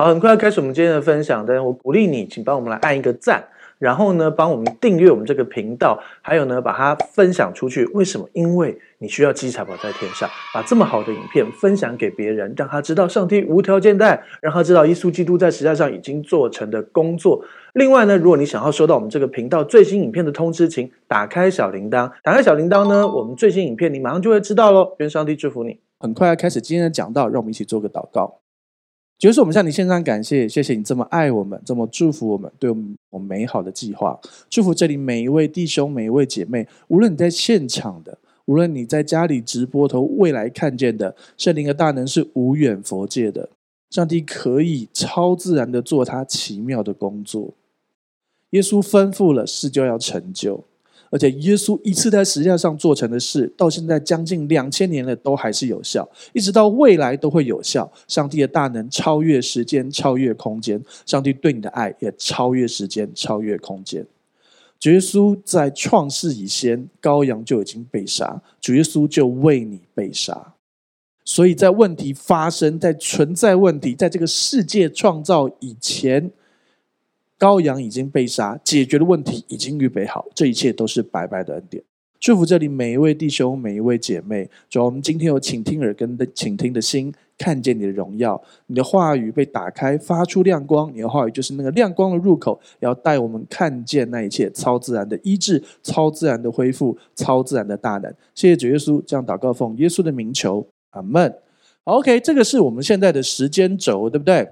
好，很快要开始我们今天的分享，但是我鼓励你，请帮我们来按一个赞，然后呢，帮我们订阅我们这个频道，还有呢，把它分享出去。为什么？因为你需要积财宝在天上，把这么好的影片分享给别人，让他知道上帝无条件的爱，让他知道耶稣基督在十字架上已经做成的工作。另外呢，如果你想要收到我们这个频道最新影片的通知，请打开小铃铛。打开小铃铛呢，我们最新影片你马上就会知道喽。愿上帝祝福你。很快要开始今天的讲道，让我们一起做个祷告。就是我们向你献上感谢，谢谢你这么爱我们，这么祝福我们，对我们有美好的计划。祝福这里每一位弟兄、每一位姐妹，无论你在现场的，无论你在家里直播头未来看见的，圣灵的大能是无远佛界的。上帝可以超自然的做他奇妙的工作。耶稣吩咐了，事就要成就。而且耶稣一次在十字架上做成的事，到现在将近两千年了，都还是有效，一直到未来都会有效。上帝的大能超越时间，超越空间。上帝对你的爱也超越时间，超越空间。主耶稣在创世以前，羔羊就已经被杀，主耶稣就为你被杀。所以在问题发生，在存在问题，在这个世界创造以前。羔羊已经被杀，解决的问题已经预备好，这一切都是白白的恩典。祝福这里每一位弟兄、每一位姐妹。主要我们今天有倾听耳根的倾听的心，看见你的荣耀，你的话语被打开，发出亮光。你的话语就是那个亮光的入口，要带我们看见那一切超自然的医治、超自然的恢复、超自然的大能。谢谢主耶稣，这样祷告奉耶稣的名求，阿门。OK，这个是我们现在的时间轴，对不对？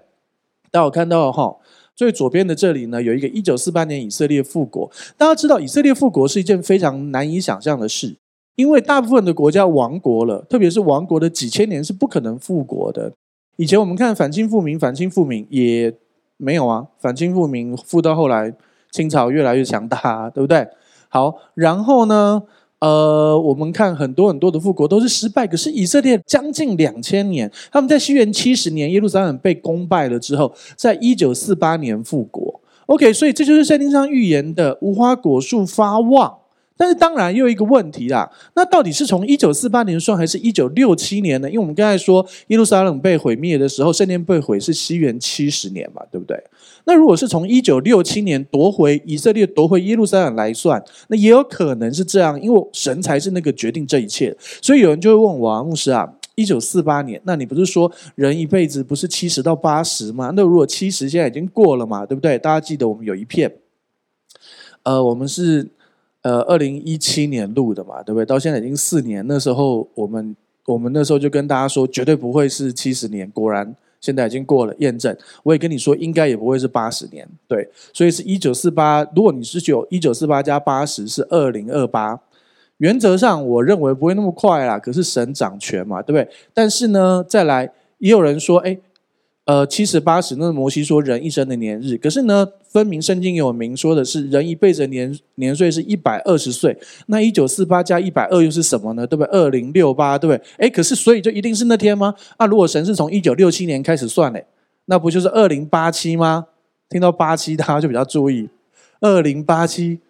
大家有看到哈？最左边的这里呢，有一个一九四八年以色列复国。大家知道，以色列复国是一件非常难以想象的事，因为大部分的国家亡国了，特别是亡国的几千年是不可能复国的。以前我们看反清复明，反清复明也没有啊，反清复明复到后来，清朝越来越强大，对不对？好，然后呢？呃，我们看很多很多的复国都是失败，可是以色列将近两千年，他们在西元七十年耶路撒冷被攻败了之后，在一九四八年复国。OK，所以这就是圣经上预言的无花果树发旺。但是当然又一个问题啦，那到底是从一九四八年算，还是一九六七年呢？因为我们刚才说耶路撒冷被毁灭的时候，圣殿被毁是西元七十年嘛，对不对？那如果是从一九六七年夺回以色列、夺回耶路撒冷来算，那也有可能是这样，因为神才是那个决定这一切。所以有人就会问我，牧师啊，一九四八年，那你不是说人一辈子不是七十到八十吗？那如果七十现在已经过了嘛，对不对？大家记得我们有一片，呃，我们是。呃，二零一七年录的嘛，对不对？到现在已经四年，那时候我们我们那时候就跟大家说，绝对不会是七十年。果然，现在已经过了验证。我也跟你说，应该也不会是八十年。对，所以是一九四八。如果你是九一九四八加八十是二零二八，原则上我认为不会那么快啦。可是神掌权嘛，对不对？但是呢，再来也有人说，哎。呃，七十八十，那摩西说人一生的年日，可是呢，分明圣经有明说的是人一辈子年年岁是一百二十岁，那一九四八加一百二又是什么呢？对不对？二零六八，对不对？诶，可是所以就一定是那天吗？啊，如果神是从一九六七年开始算嘞，那不就是二零八七吗？听到八七，大家就比较注意，二零八七，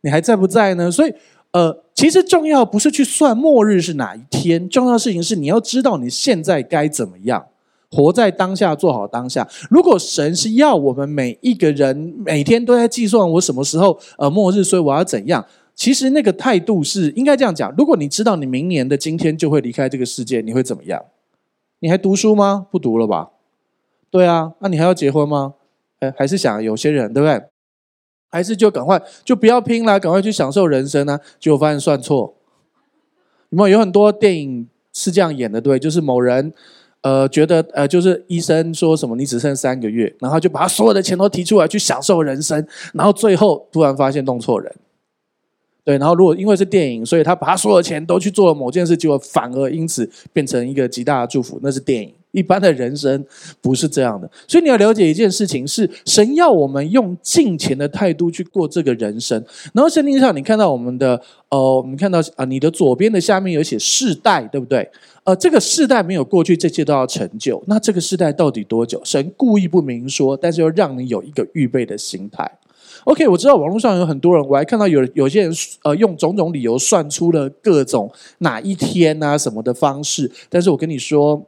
你还在不在呢？所以，呃，其实重要不是去算末日是哪一天，重要的事情是你要知道你现在该怎么样。活在当下，做好当下。如果神是要我们每一个人每天都在计算我什么时候呃末日，所以我要怎样？其实那个态度是应该这样讲。如果你知道你明年的今天就会离开这个世界，你会怎么样？你还读书吗？不读了吧？对啊，那你还要结婚吗？哎，还是想有些人对不对？还是就赶快就不要拼了，赶快去享受人生呢？结果发现算错。有没有？有很多电影是这样演的，对，就是某人。呃，觉得呃，就是医生说什么你只剩三个月，然后就把他所有的钱都提出来去享受人生，然后最后突然发现弄错人，对，然后如果因为是电影，所以他把他所有的钱都去做了某件事，结果反而因此变成一个极大的祝福，那是电影。一般的人生不是这样的，所以你要了解一件事情是，神要我们用敬虔的态度去过这个人生。然后圣经上你看到我们的，呃，我们看到啊、你的左边的下面有写世代，对不对？呃，这个世代没有过去，这些都要成就。那这个世代到底多久？神故意不明说，但是又让你有一个预备的心态。OK，我知道网络上有很多人，我还看到有有些人呃用种种理由算出了各种哪一天啊什么的方式，但是我跟你说。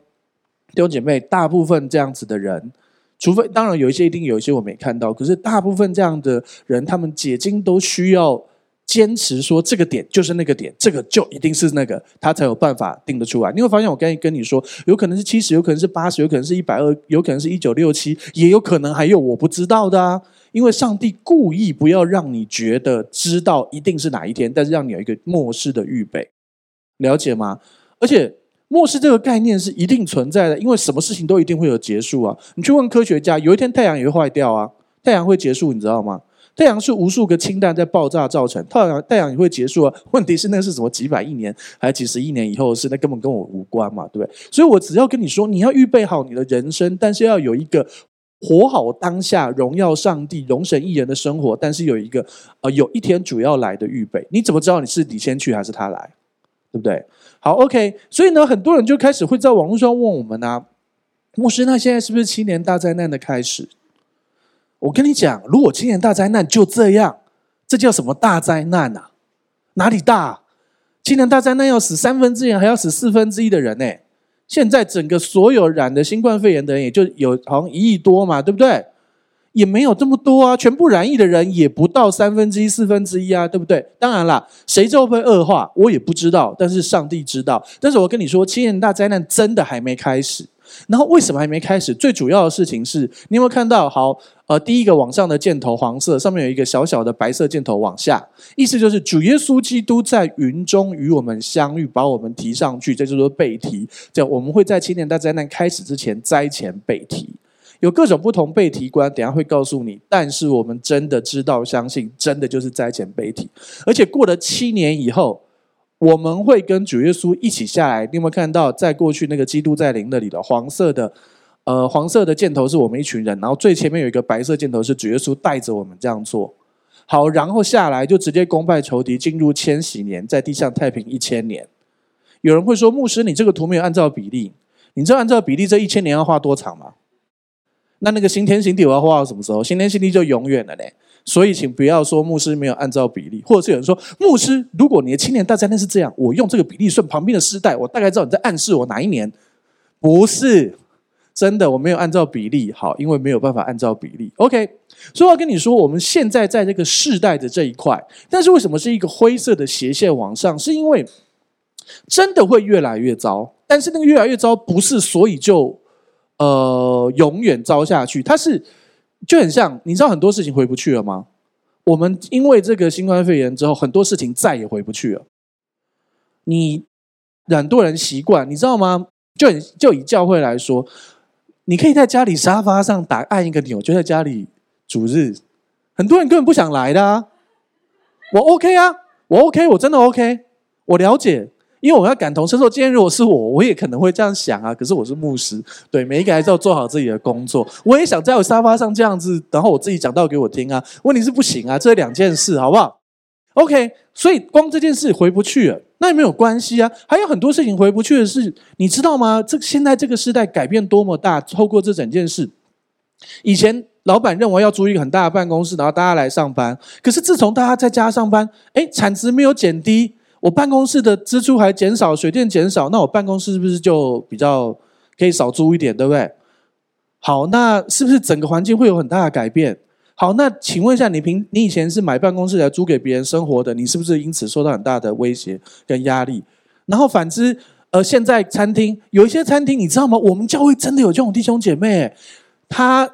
弟兄姐妹，大部分这样子的人，除非当然有一些一定有一些我没看到，可是大部分这样的人，他们解经都需要坚持说这个点就是那个点，这个就一定是那个，他才有办法定得出来。你会发现，我刚才跟你说，有可能是七十，有可能是八十，有可能是一百二，有可能是一九六七，也有可能还有我不知道的啊。因为上帝故意不要让你觉得知道一定是哪一天，但是让你有一个末世的预备，了解吗？而且末世这个概念是一定存在的，因为什么事情都一定会有结束啊。你去问科学家，有一天太阳也会坏掉啊，太阳会结束，你知道吗？太阳是无数个氢弹在爆炸造成，太阳太阳也会结束啊。问题是那是什么几百亿年还是几十亿年以后的事？那根本跟我无关嘛，对不对？所以我只要跟你说，你要预备好你的人生，但是要有一个。活好当下，荣耀上帝，荣神益人的生活。但是有一个，呃，有一天主要来的预备，你怎么知道你是你先去还是他来？对不对？好，OK。所以呢，很多人就开始会在网络上问我们啊，牧师，那现在是不是七年大灾难的开始？我跟你讲，如果七年大灾难就这样，这叫什么大灾难啊？哪里大？七年大灾难要死三分之一，还要死四分之一的人呢？现在整个所有染的新冠肺炎的人，也就有好像一亿多嘛，对不对？也没有这么多啊，全部染疫的人也不到三分之一、四分之一啊，对不对？当然啦，谁最后会恶化，我也不知道，但是上帝知道。但是我跟你说，七年大灾难真的还没开始。然后为什么还没开始？最主要的事情是，你有没有看到？好，呃，第一个往上的箭头黄色，上面有一个小小的白色箭头往下，意思就是主耶稣基督在云中与我们相遇，把我们提上去，这就是说被提。这我们会在七年大灾难开始之前灾前被提，有各种不同被提观，等下会告诉你。但是我们真的知道、相信，真的就是灾前被提，而且过了七年以后。我们会跟主耶稣一起下来。你有没有看到，在过去那个基督在灵那里的黄色的，呃，黄色的箭头是我们一群人，然后最前面有一个白色箭头是主耶稣带着我们这样做。好，然后下来就直接攻败仇敌，进入千禧年，在地上太平一千年。有人会说，牧师，你这个图没有按照比例，你知道按照比例这一千年要画多长吗？那那个新天新地我要画到什么时候？新天新地就永远了嘞。所以，请不要说牧师没有按照比例，或者是有人说牧师，如果你的青年大灾难是这样，我用这个比例算旁边的世代，我大概知道你在暗示我哪一年。不是真的，我没有按照比例。好，因为没有办法按照比例。OK，所以我要跟你说，我们现在在这个世代的这一块，但是为什么是一个灰色的斜线往上？是因为真的会越来越糟，但是那个越来越糟不是所以就呃永远糟下去，它是。就很像，你知道很多事情回不去了吗？我们因为这个新冠肺炎之后，很多事情再也回不去了。你很多人习惯，你知道吗？就就以教会来说，你可以在家里沙发上打按一个钮，就在家里主日。很多人根本不想来的啊。我 OK 啊，我 OK，我真的 OK，我了解。因为我要感同身受，今天如果是我，我也可能会这样想啊。可是我是牧师，对，每一个还是要做好自己的工作。我也想在我沙发上这样子，然后我自己讲道给我听啊。问题是不行啊，这两件事，好不好？OK，所以光这件事回不去了，那也没有关系啊。还有很多事情回不去的是，你知道吗？这现在这个时代改变多么大，透过这整件事，以前老板认为要租一个很大的办公室，然后大家来上班。可是自从大家在家上班，哎，产值没有减低。我办公室的支出还减少，水电减少，那我办公室是不是就比较可以少租一点，对不对？好，那是不是整个环境会有很大的改变？好，那请问一下，你平你以前是买办公室来租给别人生活的，你是不是因此受到很大的威胁跟压力？然后反之，呃，现在餐厅有一些餐厅，你知道吗？我们教会真的有这种弟兄姐妹，他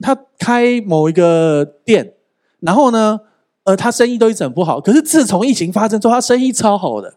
他开某一个店，然后呢，呃，他生意都一直很不好，可是自从疫情发生之后，他生意超好的，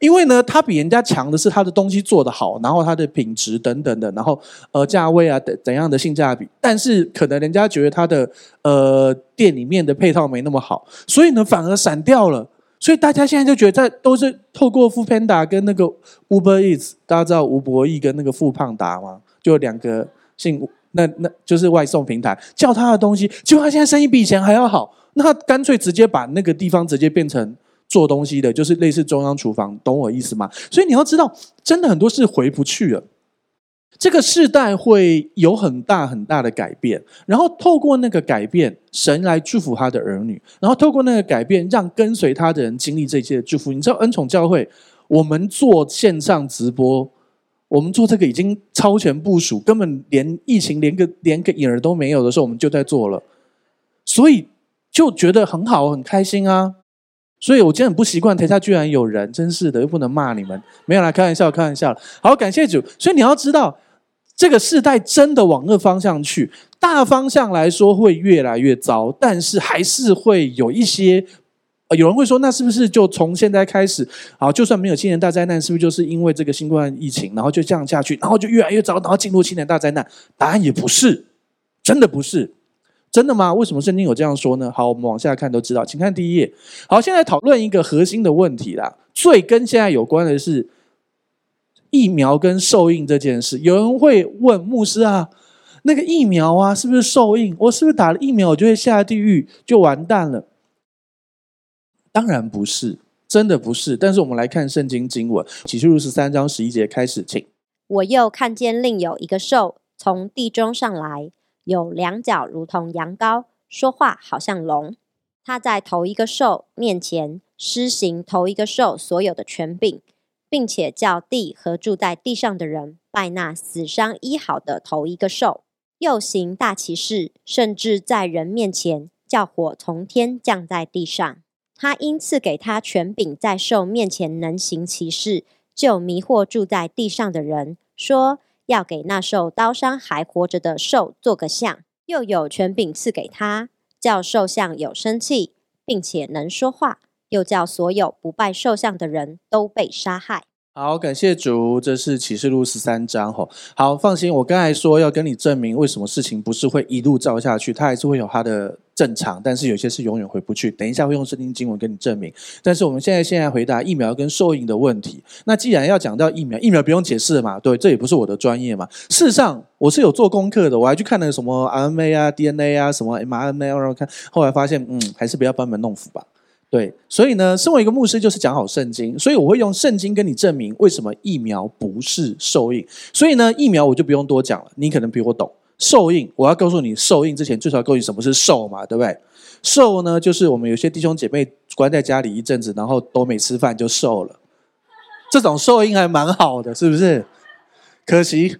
因为呢，他比人家强的是他的东西做得好，然后他的品质等等的，然后呃价位啊等怎样的性价比，但是可能人家觉得他的呃店里面的配套没那么好，所以呢反而散掉了，所以大家现在就觉得在都是透过富胖达跟那个 Uber Eats，大家知道吴博义跟那个富胖达吗？就两个姓那那就是外送平台叫他的东西，结果他现在生意比以前还要好。那他干脆直接把那个地方直接变成做东西的，就是类似中央厨房，懂我意思吗？所以你要知道，真的很多事回不去了。这个世代会有很大很大的改变，然后透过那个改变，神来祝福他的儿女，然后透过那个改变，让跟随他的人经历这些祝福。你知道恩宠教会，我们做线上直播，我们做这个已经超前部署，根本连疫情连个连个影儿都没有的时候，我们就在做了，所以就觉得很好，很开心啊。所以我今天很不习惯，台下居然有人，真是的，又不能骂你们，没有啦，开玩笑，开玩笑。好，感谢主。所以你要知道，这个世代真的往那方向去，大方向来说会越来越糟，但是还是会有一些。有人会说，那是不是就从现在开始，好，就算没有七年大灾难，是不是就是因为这个新冠疫情，然后就这样下去，然后就越来越糟，然后进入七年大灾难？答案也不是，真的不是。真的吗？为什么圣经有这样说呢？好，我们往下看都知道，请看第一页。好，现在讨论一个核心的问题啦，最跟现在有关的是疫苗跟受印这件事。有人会问牧师啊，那个疫苗啊，是不是受印？我是不是打了疫苗，我就会下地狱，就完蛋了？当然不是，真的不是。但是我们来看圣经经文，启示录十三章十一节开始，请。我又看见另有一个兽从地中上来。有两角如同羊羔，说话好像龙。他在头一个兽面前施行头一个兽所有的权柄，并且叫地和住在地上的人拜那死伤医好的头一个兽。又行大奇事，甚至在人面前叫火从天降在地上。他因赐给他权柄，在兽面前能行奇事，就迷惑住在地上的人，说。要给那受刀伤还活着的兽做个像，又有权柄赐给他，叫兽像有生气，并且能说话，又叫所有不拜兽像的人都被杀害。好，感谢主，这是启示录十三章吼。好，放心，我刚才说要跟你证明为什么事情不是会一路照下去，它还是会有它的正常，但是有些是永远回不去。等一下会用圣经经文跟你证明。但是我们现在现在回答疫苗跟受印的问题。那既然要讲到疫苗，疫苗不用解释嘛？对，这也不是我的专业嘛。事实上，我是有做功课的，我还去看了什么 RNA 啊、DNA 啊、什么 mRNA，然后看，后来发现，嗯，还是不要班门弄斧吧。对，所以呢，身为一个牧师，就是讲好圣经，所以我会用圣经跟你证明为什么疫苗不是受印。所以呢，疫苗我就不用多讲了，你可能比我懂。受印，我要告诉你，受印之前最少要告诉你什么是受嘛，对不对？受呢，就是我们有些弟兄姐妹关在家里一阵子，然后都没吃饭就瘦了，这种受印还蛮好的，是不是？可惜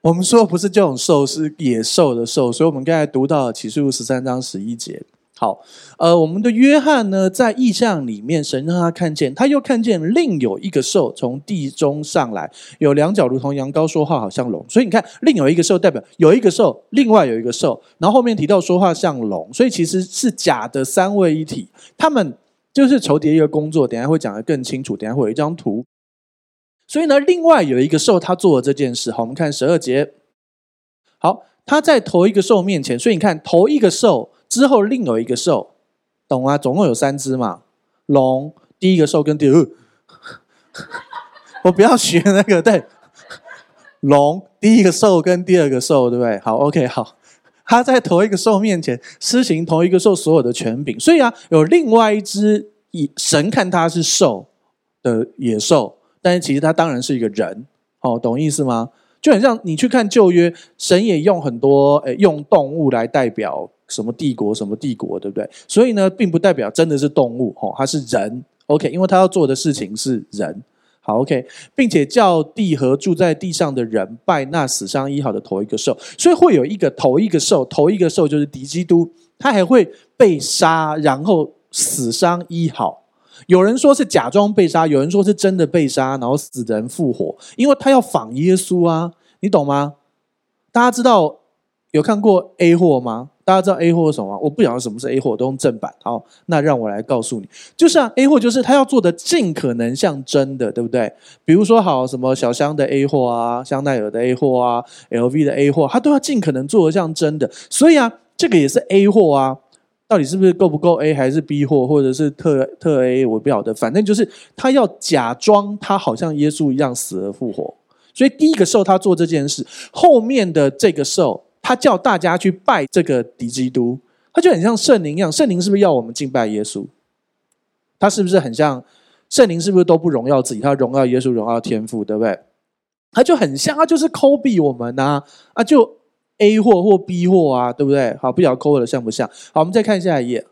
我们说不是这种兽，是野兽的兽，所以我们刚才读到启示录十三章十一节。好，呃，我们的约翰呢，在异象里面，神让他看见，他又看见另有一个兽从地中上来，有两角如同羊羔，说话好像龙。所以你看，另有一个兽代表有一个兽，另外有一个兽，然后后面提到说话像龙，所以其实是假的三位一体，他们就是重叠一个工作。等下会讲得更清楚，等下会有一张图。所以呢，另外有一个兽，他做了这件事。好，我们看十二节。好，他在头一个兽面前，所以你看头一个兽。之后另有一个兽，懂吗？总共有三只嘛。龙第一个兽跟第二，我不要学那个。对，龙第一个兽跟第二个兽，对不对？好，OK，好。他在同一个兽面前施行同一个兽所有的权柄，所以啊，有另外一只以神看他是兽的野兽，但是其实他当然是一个人。好，懂意思吗？就很像你去看旧约，神也用很多诶用动物来代表。什么帝国，什么帝国，对不对？所以呢，并不代表真的是动物，哦，它是人，OK，因为他要做的事情是人，好，OK，并且叫地和住在地上的人拜那死伤医好的头一个兽，所以会有一个头一个兽，头一个兽就是敌基督，他还会被杀，然后死伤医好。有人说是假装被杀，有人说是真的被杀，然后死人复活，因为他要仿耶稣啊，你懂吗？大家知道有看过 A 货吗？大家知道 A 货是什么？我不晓得什么是 A 货，都用正版。好，那让我来告诉你，就是啊，A 货就是他要做的尽可能像真的，对不对？比如说，好什么小香的 A 货啊，香奈儿的 A 货啊，LV 的 A 货，他都要尽可能做的像真的。所以啊，这个也是 A 货啊，到底是不是够不够 A，还是 B 货，或者是特特 A，我不晓得。反正就是他要假装他好像耶稣一样死而复活。所以第一个兽他做这件事，后面的这个兽。他叫大家去拜这个敌基督，他就很像圣灵一样。圣灵是不是要我们敬拜耶稣？他是不是很像圣灵？是不是都不荣耀自己？他荣耀耶稣，荣耀天父，对不对？他就很像，他就是抠逼我们呐啊，就 A 货或 B 货啊，对不对？好，不晓得抠的像不像？好，我们再看下一页。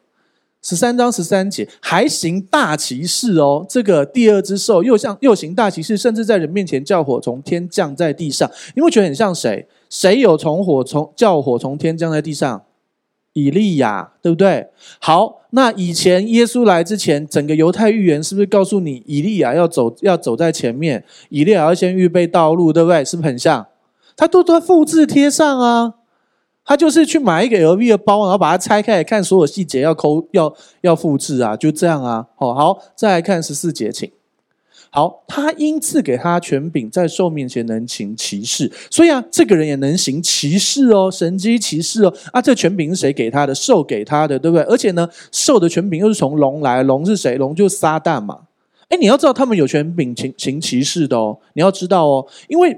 十三章十三节，还行大骑士哦。这个第二只兽又像又行大骑士，甚至在人面前叫火从天降在地上。你会觉得很像谁？谁有从火从叫火从天降在地上？以利亚，对不对？好，那以前耶稣来之前，整个犹太预言是不是告诉你，以利亚要走要走在前面，以利亚要先预备道路，对不对？是不是很像？他都都复制贴上啊。他就是去买一个 LV 的包，然后把它拆开来看所有细节，要抠要要复制啊，就这样啊。好，好，再来看十四节，请。好，他因赐给他权柄，在兽面前能行奇事，所以啊，这个人也能行奇事哦，神迹奇事哦。啊，这权柄是谁给他的？兽给他的，对不对？而且呢，兽的权柄又是从龙来，龙是谁？龙就是撒旦嘛。哎，你要知道他们有权柄行行奇事的哦，你要知道哦，因为，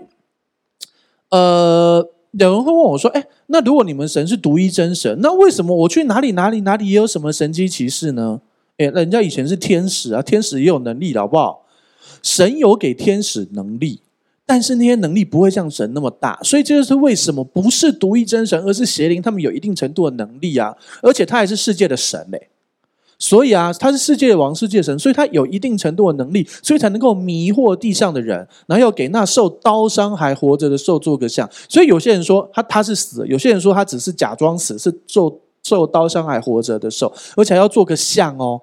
呃，有人会问我说，哎，那如果你们神是独一真神，那为什么我去哪里哪里哪里也有什么神迹奇事呢？哎，人家以前是天使啊，天使也有能力的，好不好？神有给天使能力，但是那些能力不会像神那么大，所以这就是为什么不是独一真神，而是邪灵，他们有一定程度的能力啊，而且他还是世界的神嘞，所以啊，他是世界的王，世界神，所以他有一定程度的能力，所以才能够迷惑地上的人，然后要给那受刀伤还活着的兽做个像。所以有些人说他他是死，有些人说他只是假装死，是受受刀伤还活着的兽，而且还要做个像哦。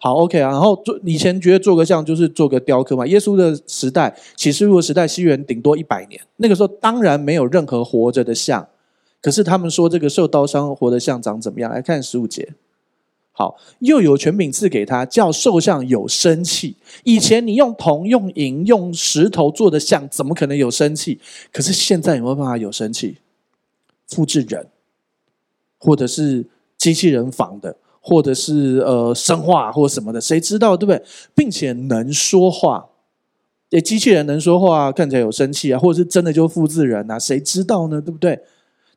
好，OK 啊，然后做以前觉得做个像就是做个雕刻嘛。耶稣的时代，启示录的时代，西元顶多一百年，那个时候当然没有任何活着的像。可是他们说这个受刀伤活的像长怎么样？来看十五节。好，又有权柄赐给他，叫兽像有生气。以前你用铜、用银、用石头做的像，怎么可能有生气？可是现在有没有办法有生气？复制人，或者是机器人仿的。或者是呃生化或什么的，谁知道对不对？并且能说话，诶，机器人能说话，看起来有生气啊，或者是真的就复制人啊，谁知道呢？对不对？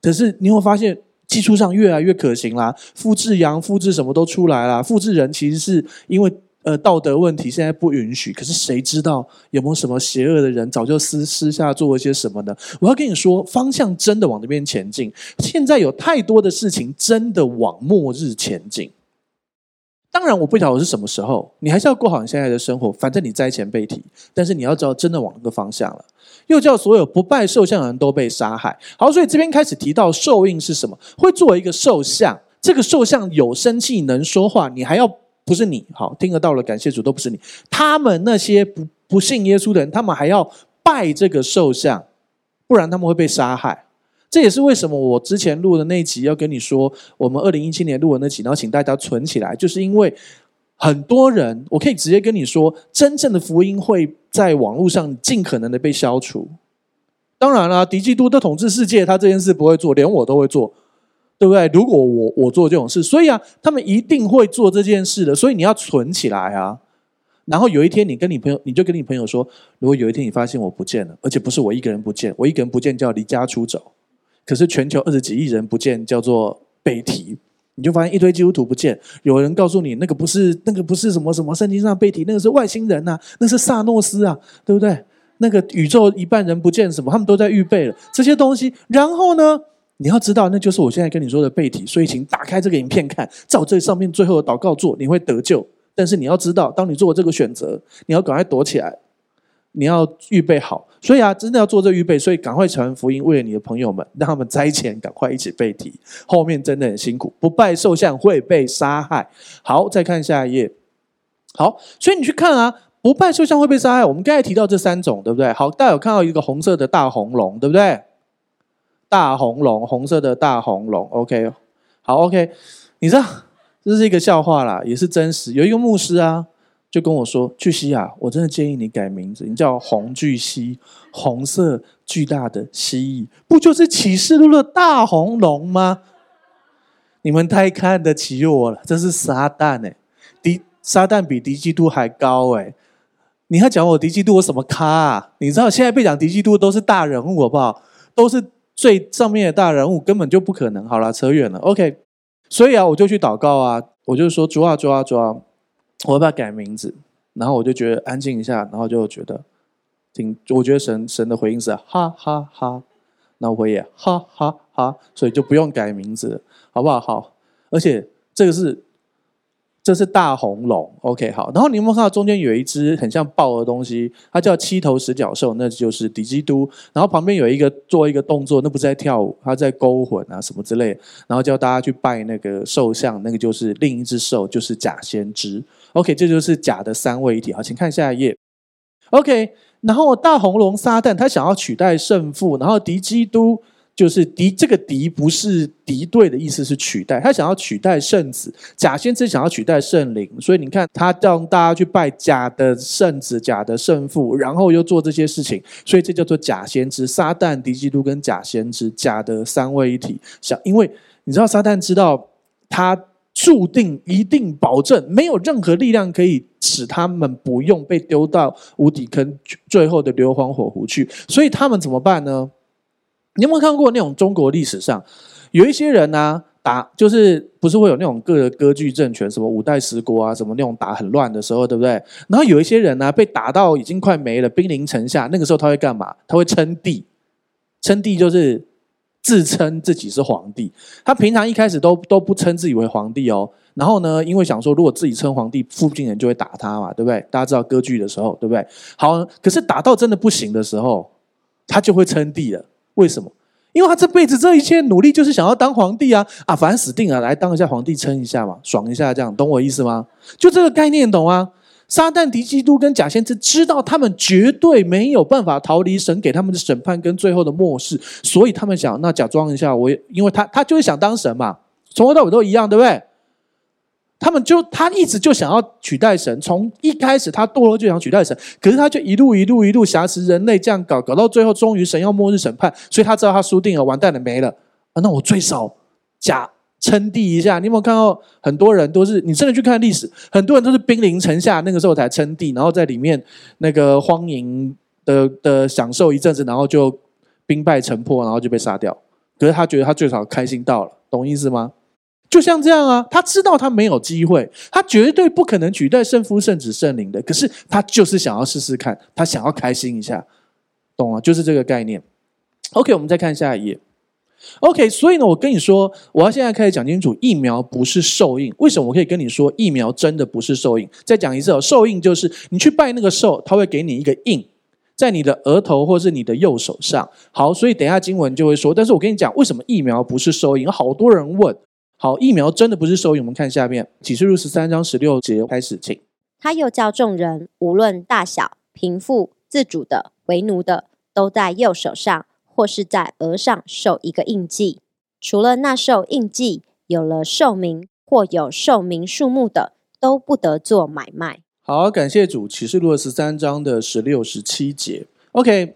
可是你会发现技术上越来越可行啦，复制羊、复制什么都出来啦。复制人其实是因为。呃，道德问题现在不允许，可是谁知道有没有什么邪恶的人早就私私下做了些什么呢？我要跟你说，方向真的往那边前进。现在有太多的事情真的往末日前进。当然，我不晓得是什么时候，你还是要过好你现在的生活。反正你灾前被提，但是你要知道，真的往那个方向了。又叫所有不拜兽像的人都被杀害。好，所以这边开始提到兽印是什么？会作为一个兽像，这个兽像有生气能说话，你还要。不是你好听得到了，感谢主，都不是你。他们那些不不信耶稣的人，他们还要拜这个兽像，不然他们会被杀害。这也是为什么我之前录的那集要跟你说，我们二零一七年录的那集，然后请大家存起来，就是因为很多人，我可以直接跟你说，真正的福音会在网络上尽可能的被消除。当然了，敌基督的统治世界，他这件事不会做，连我都会做。对不对？如果我我做这种事，所以啊，他们一定会做这件事的。所以你要存起来啊。然后有一天，你跟你朋友，你就跟你朋友说：如果有一天你发现我不见了，而且不是我一个人不见，我一个人不见叫离家出走，可是全球二十几亿人不见叫做被提，你就发现一堆基督徒不见。有人告诉你，那个不是那个不是什么什么圣经上被提，那个是外星人呐、那是萨诺斯啊，对不对？那个宇宙一半人不见什么，他们都在预备了这些东西。然后呢？你要知道，那就是我现在跟你说的背题，所以请打开这个影片看，照这上面最后的祷告做，你会得救。但是你要知道，当你做这个选择，你要赶快躲起来，你要预备好。所以啊，真的要做这预备，所以赶快传福音，为了你的朋友们，让他们灾前赶快一起背题。后面真的很辛苦，不拜兽像会被杀害。好，再看下一页。好，所以你去看啊，不拜兽像会被杀害。我们刚才提到这三种，对不对？好，大家有看到一个红色的大红龙，对不对？大红龙，红色的大红龙，OK，好，OK，你知道这是一个笑话啦，也是真实。有一个牧师啊，就跟我说：“巨蜥啊，我真的建议你改名字，你叫红巨蜥，红色巨大的蜥蜴，不就是启示录的大红龙吗？”你们太看得起我了，这是撒旦哎，敌撒旦比敌基督还高哎！你还讲我敌基督我什么咖啊？你知道现在被讲敌基督都是大人物好不好？都是。最上面的大人物根本就不可能。好了，扯远了。OK，所以啊，我就去祷告啊，我就说主啊，主啊，主啊，我要不要改名字？然后我就觉得安静一下，然后就觉得挺，我觉得神神的回应是哈哈哈，那我也哈哈哈，所以就不用改名字，好不好？好，而且这个是这是大红龙，OK，好。然后你有没有看到中间有一只很像豹的东西？它叫七头十角兽，那就是敌基督。然后旁边有一个做一个动作，那不是在跳舞，它在勾魂啊什么之类。然后叫大家去拜那个兽像，那个就是另一只兽，就是假先知。OK，这就是假的三位一体。好，请看下一页。OK，然后大红龙撒旦他想要取代圣父，然后敌基督。就是敌这个敌不是敌对的意思，是取代。他想要取代圣子，假先知想要取代圣灵，所以你看他让大家去拜假的圣子、假的圣父，然后又做这些事情，所以这叫做假先知。撒旦、敌基督跟假先知，假的三位一体。想，因为你知道撒旦知道他注定一定保证没有任何力量可以使他们不用被丢到无底坑，最后的硫磺火湖去，所以他们怎么办呢？你有没有看过那种中国历史上有一些人呢、啊、打就是不是会有那种各个割据政权，什么五代十国啊，什么那种打很乱的时候，对不对？然后有一些人呢、被打到已经快没了，兵临城下，那个时候他会干嘛？他会称帝，称帝就是自称自己是皇帝。他平常一开始都都不称自己为皇帝哦。然后呢，因为想说如果自己称皇帝，附近人就会打他嘛，对不对？大家知道割据的时候，对不对？好，可是打到真的不行的时候，他就会称帝了。为什么？因为他这辈子这一切努力就是想要当皇帝啊！啊，反正死定了，来当一下皇帝，称一下嘛，爽一下，这样懂我意思吗？就这个概念，懂吗？撒旦、敌基督跟假先知知道他们绝对没有办法逃离神给他们的审判跟最后的末世，所以他们想那假装一下，我也因为他他就是想当神嘛，从头到尾都一样，对不对？他们就他一直就想要取代神，从一开始他堕落就想取代神，可是他就一路一路一路挟持人类这样搞，搞到最后终于神要末日审判，所以他知道他输定了，完蛋了，没了啊！那我最少假称帝一下。你有没有看到很多人都是？你真的去看历史，很多人都是兵临城下那个时候才称帝，然后在里面那个荒淫的的享受一阵子，然后就兵败城破，然后就被杀掉。可是他觉得他最少开心到了，懂意思吗？就像这样啊，他知道他没有机会，他绝对不可能取代圣父、圣子、圣灵的。可是他就是想要试试看，他想要开心一下，懂吗？就是这个概念。OK，我们再看下一页。OK，所以呢，我跟你说，我要现在开始讲清楚，疫苗不是兽印。为什么我可以跟你说，疫苗真的不是兽印？再讲一次哦，兽印就是你去拜那个兽，他会给你一个印，在你的额头或是你的右手上。好，所以等一下经文就会说。但是我跟你讲，为什么疫苗不是兽印？好多人问。好，疫苗真的不是兽印。我们看下面启示录十三章十六节开始，请。他又叫众人，无论大小、贫富、自主的、为奴的，都在右手上或是在额上受一个印记。除了那受印记、有了兽名或有兽名数目的，都不得做买卖。好，感谢主。启示录十三章的十六、十七节。OK，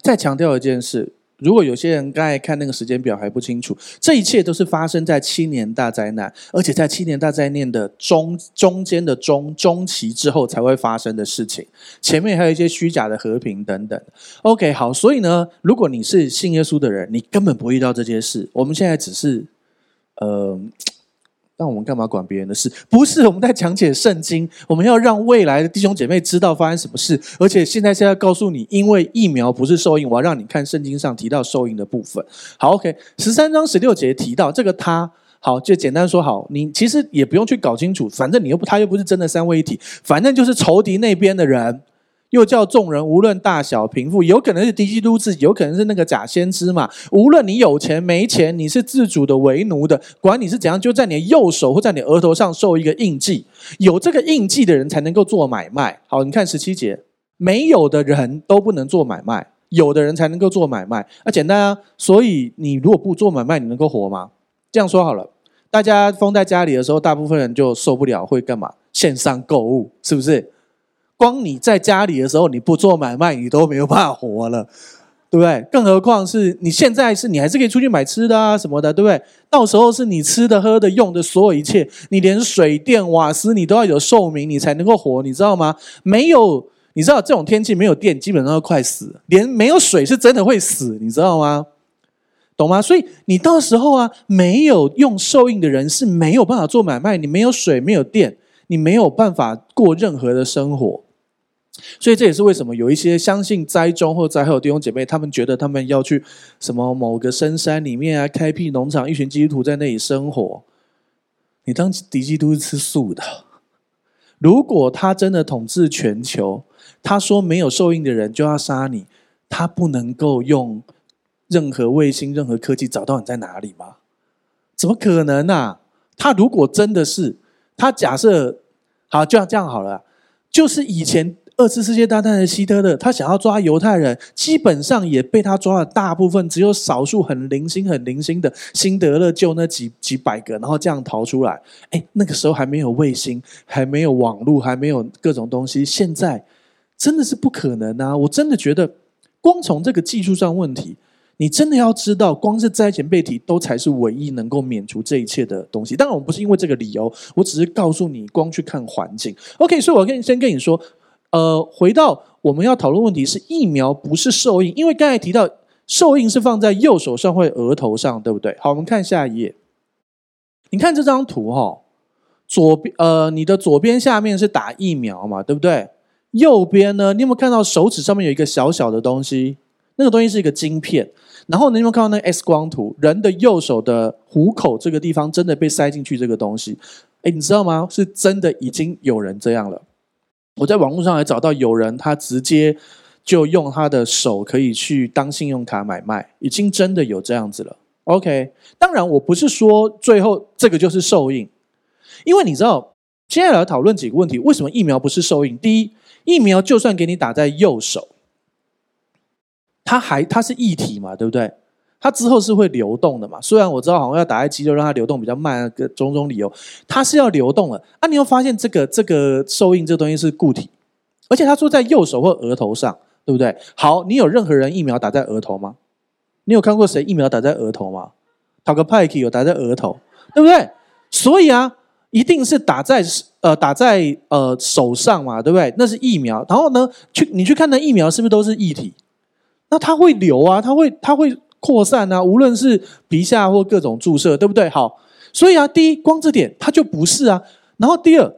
再强调一件事。如果有些人刚才看那个时间表还不清楚，这一切都是发生在七年大灾难，而且在七年大灾难的中中间的中中期之后才会发生的事情。前面还有一些虚假的和平等等。OK，好，所以呢，如果你是信耶稣的人，你根本不遇到这些事。我们现在只是，呃。那我们干嘛管别人的事？不是我们在讲解圣经，我们要让未来的弟兄姐妹知道发生什么事。而且现在是要告诉你，因为疫苗不是受印，我要让你看圣经上提到受印的部分。好，OK，十三章十六节提到这个他，好，就简单说好，你其实也不用去搞清楚，反正你又不，他又不是真的三位一体，反正就是仇敌那边的人。又叫众人，无论大小贫富，有可能是敌基督自己，有可能是那个假先知嘛。无论你有钱没钱，你是自主的为奴的，管你是怎样，就在你的右手或在你额头上受一个印记。有这个印记的人才能够做买卖。好，你看十七节，没有的人都不能做买卖，有的人才能够做买卖。那简单啊，所以你如果不做买卖，你能够活吗？这样说好了，大家封在家里的时候，大部分人就受不了，会干嘛？线上购物，是不是？光你在家里的时候，你不做买卖，你都没有办法活了，对不对？更何况是你现在是你还是可以出去买吃的啊什么的，对不对？到时候是你吃的、喝的、用的所有一切，你连水电瓦斯你都要有寿命，你才能够活，你知道吗？没有，你知道这种天气没有电，基本上都快死，连没有水是真的会死，你知道吗？懂吗？所以你到时候啊，没有用受印的人是没有办法做买卖，你没有水，没有电，你没有办法过任何的生活。所以这也是为什么有一些相信灾中或灾后的弟兄姐妹，他们觉得他们要去什么某个深山里面啊，开辟农场，一群基督徒在那里生活。你当敌基督是吃素的。如果他真的统治全球，他说没有受印的人就要杀你，他不能够用任何卫星、任何科技找到你在哪里吗？怎么可能啊？他如果真的是，他假设好，就像这样好了，就是以前。二次世界大战的希特勒，他想要抓犹太人，基本上也被他抓了。大部分只有少数很零星、很零星的辛德勒救那几几百个，然后这样逃出来。哎，那个时候还没有卫星，还没有网络，还没有各种东西。现在真的是不可能啊！我真的觉得，光从这个技术上问题。你真的要知道，光是灾前备体都才是唯一能够免除这一切的东西。当然，我们不是因为这个理由，我只是告诉你，光去看环境。OK，所以我跟先跟你说。呃，回到我们要讨论问题是疫苗不是受印，因为刚才提到受印是放在右手上或额头上，对不对？好，我们看下一页。你看这张图哈、哦，左边呃，你的左边下面是打疫苗嘛，对不对？右边呢，你有没有看到手指上面有一个小小的东西？那个东西是一个晶片。然后你有没有看到那个 X 光图？人的右手的虎口这个地方真的被塞进去这个东西？哎，你知道吗？是真的已经有人这样了。我在网络上还找到有人，他直接就用他的手可以去当信用卡买卖，已经真的有这样子了。OK，当然我不是说最后这个就是受印，因为你知道，接下来讨论几个问题：为什么疫苗不是受印？第一，疫苗就算给你打在右手，它还它是液体嘛，对不对？它之后是会流动的嘛？虽然我知道好像要打在肌肉让它流动比较慢，各种种理由，它是要流动的。啊，你又发现这个这个受印这东西是固体，而且他说在右手或额头上，对不对？好，你有任何人疫苗打在额头吗？你有看过谁疫苗打在额头吗？讨个派克有打在额头，对不对？所以啊，一定是打在呃打在呃手上嘛，对不对？那是疫苗。然后呢，去你去看那疫苗是不是都是液体？那它会流啊，它会它会。扩散啊，无论是皮下或各种注射，对不对？好，所以啊，第一，光这点它就不是啊。然后第二，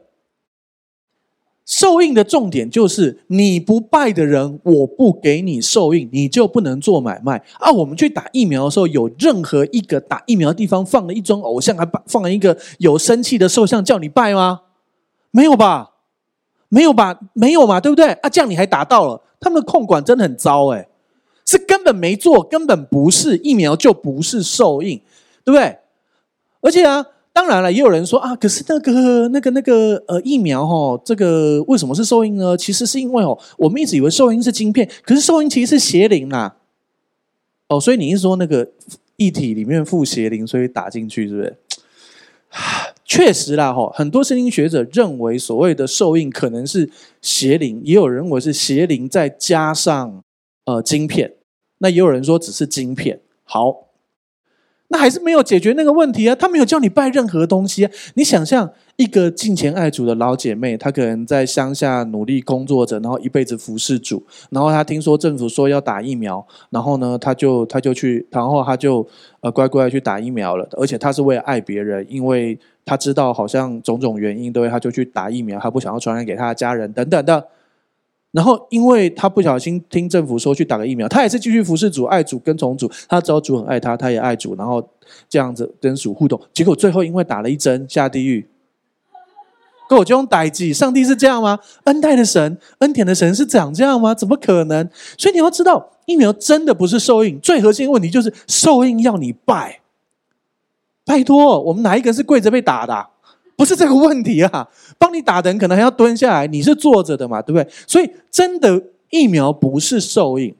受印的重点就是你不拜的人，我不给你受印，你就不能做买卖啊。我们去打疫苗的时候，有任何一个打疫苗的地方放了一尊偶像，还放了一个有生气的兽像，叫你拜吗？没有吧？没有吧？没有嘛？对不对？啊，这样你还打到了，他们的控管真的很糟哎。是根本没做，根本不是疫苗，就不是受印，对不对？而且啊，当然了，也有人说啊，可是那个、那个、那个呃，疫苗哦，这个为什么是受印呢？其实是因为哦，我们一直以为受印是晶片，可是受印其实是邪灵呐。哦，所以你是说那个液体里面附邪灵，所以打进去，是不是？确实啦，哈，很多圣经学者认为所谓的受印可能是邪灵，也有人认为是邪灵再加上呃晶片。那也有人说只是晶片，好，那还是没有解决那个问题啊。他没有叫你拜任何东西啊。你想象一个敬虔爱主的老姐妹，她可能在乡下努力工作着，然后一辈子服侍主，然后她听说政府说要打疫苗，然后呢，她就她就去，然后她就呃乖乖去打疫苗了。而且她是为了爱别人，因为她知道好像种种原因，对，她就去打疫苗，她不想要传染给她的家人等等的。然后，因为他不小心听政府说去打个疫苗，他也是继续服侍主、爱主、跟从主。他知道主很爱他，他也爱主，然后这样子跟主互动。结果最后因为打了一针下地狱，跟我就用代志。上帝是这样吗？恩待的神、恩典的神是长这样吗？怎么可能？所以你要知道，疫苗真的不是受印，最核心的问题就是受印要你拜。拜托，我们哪一个是跪着被打的？不是这个问题啊，帮你打的人可能还要蹲下来，你是坐着的嘛，对不对？所以真的疫苗不是受印，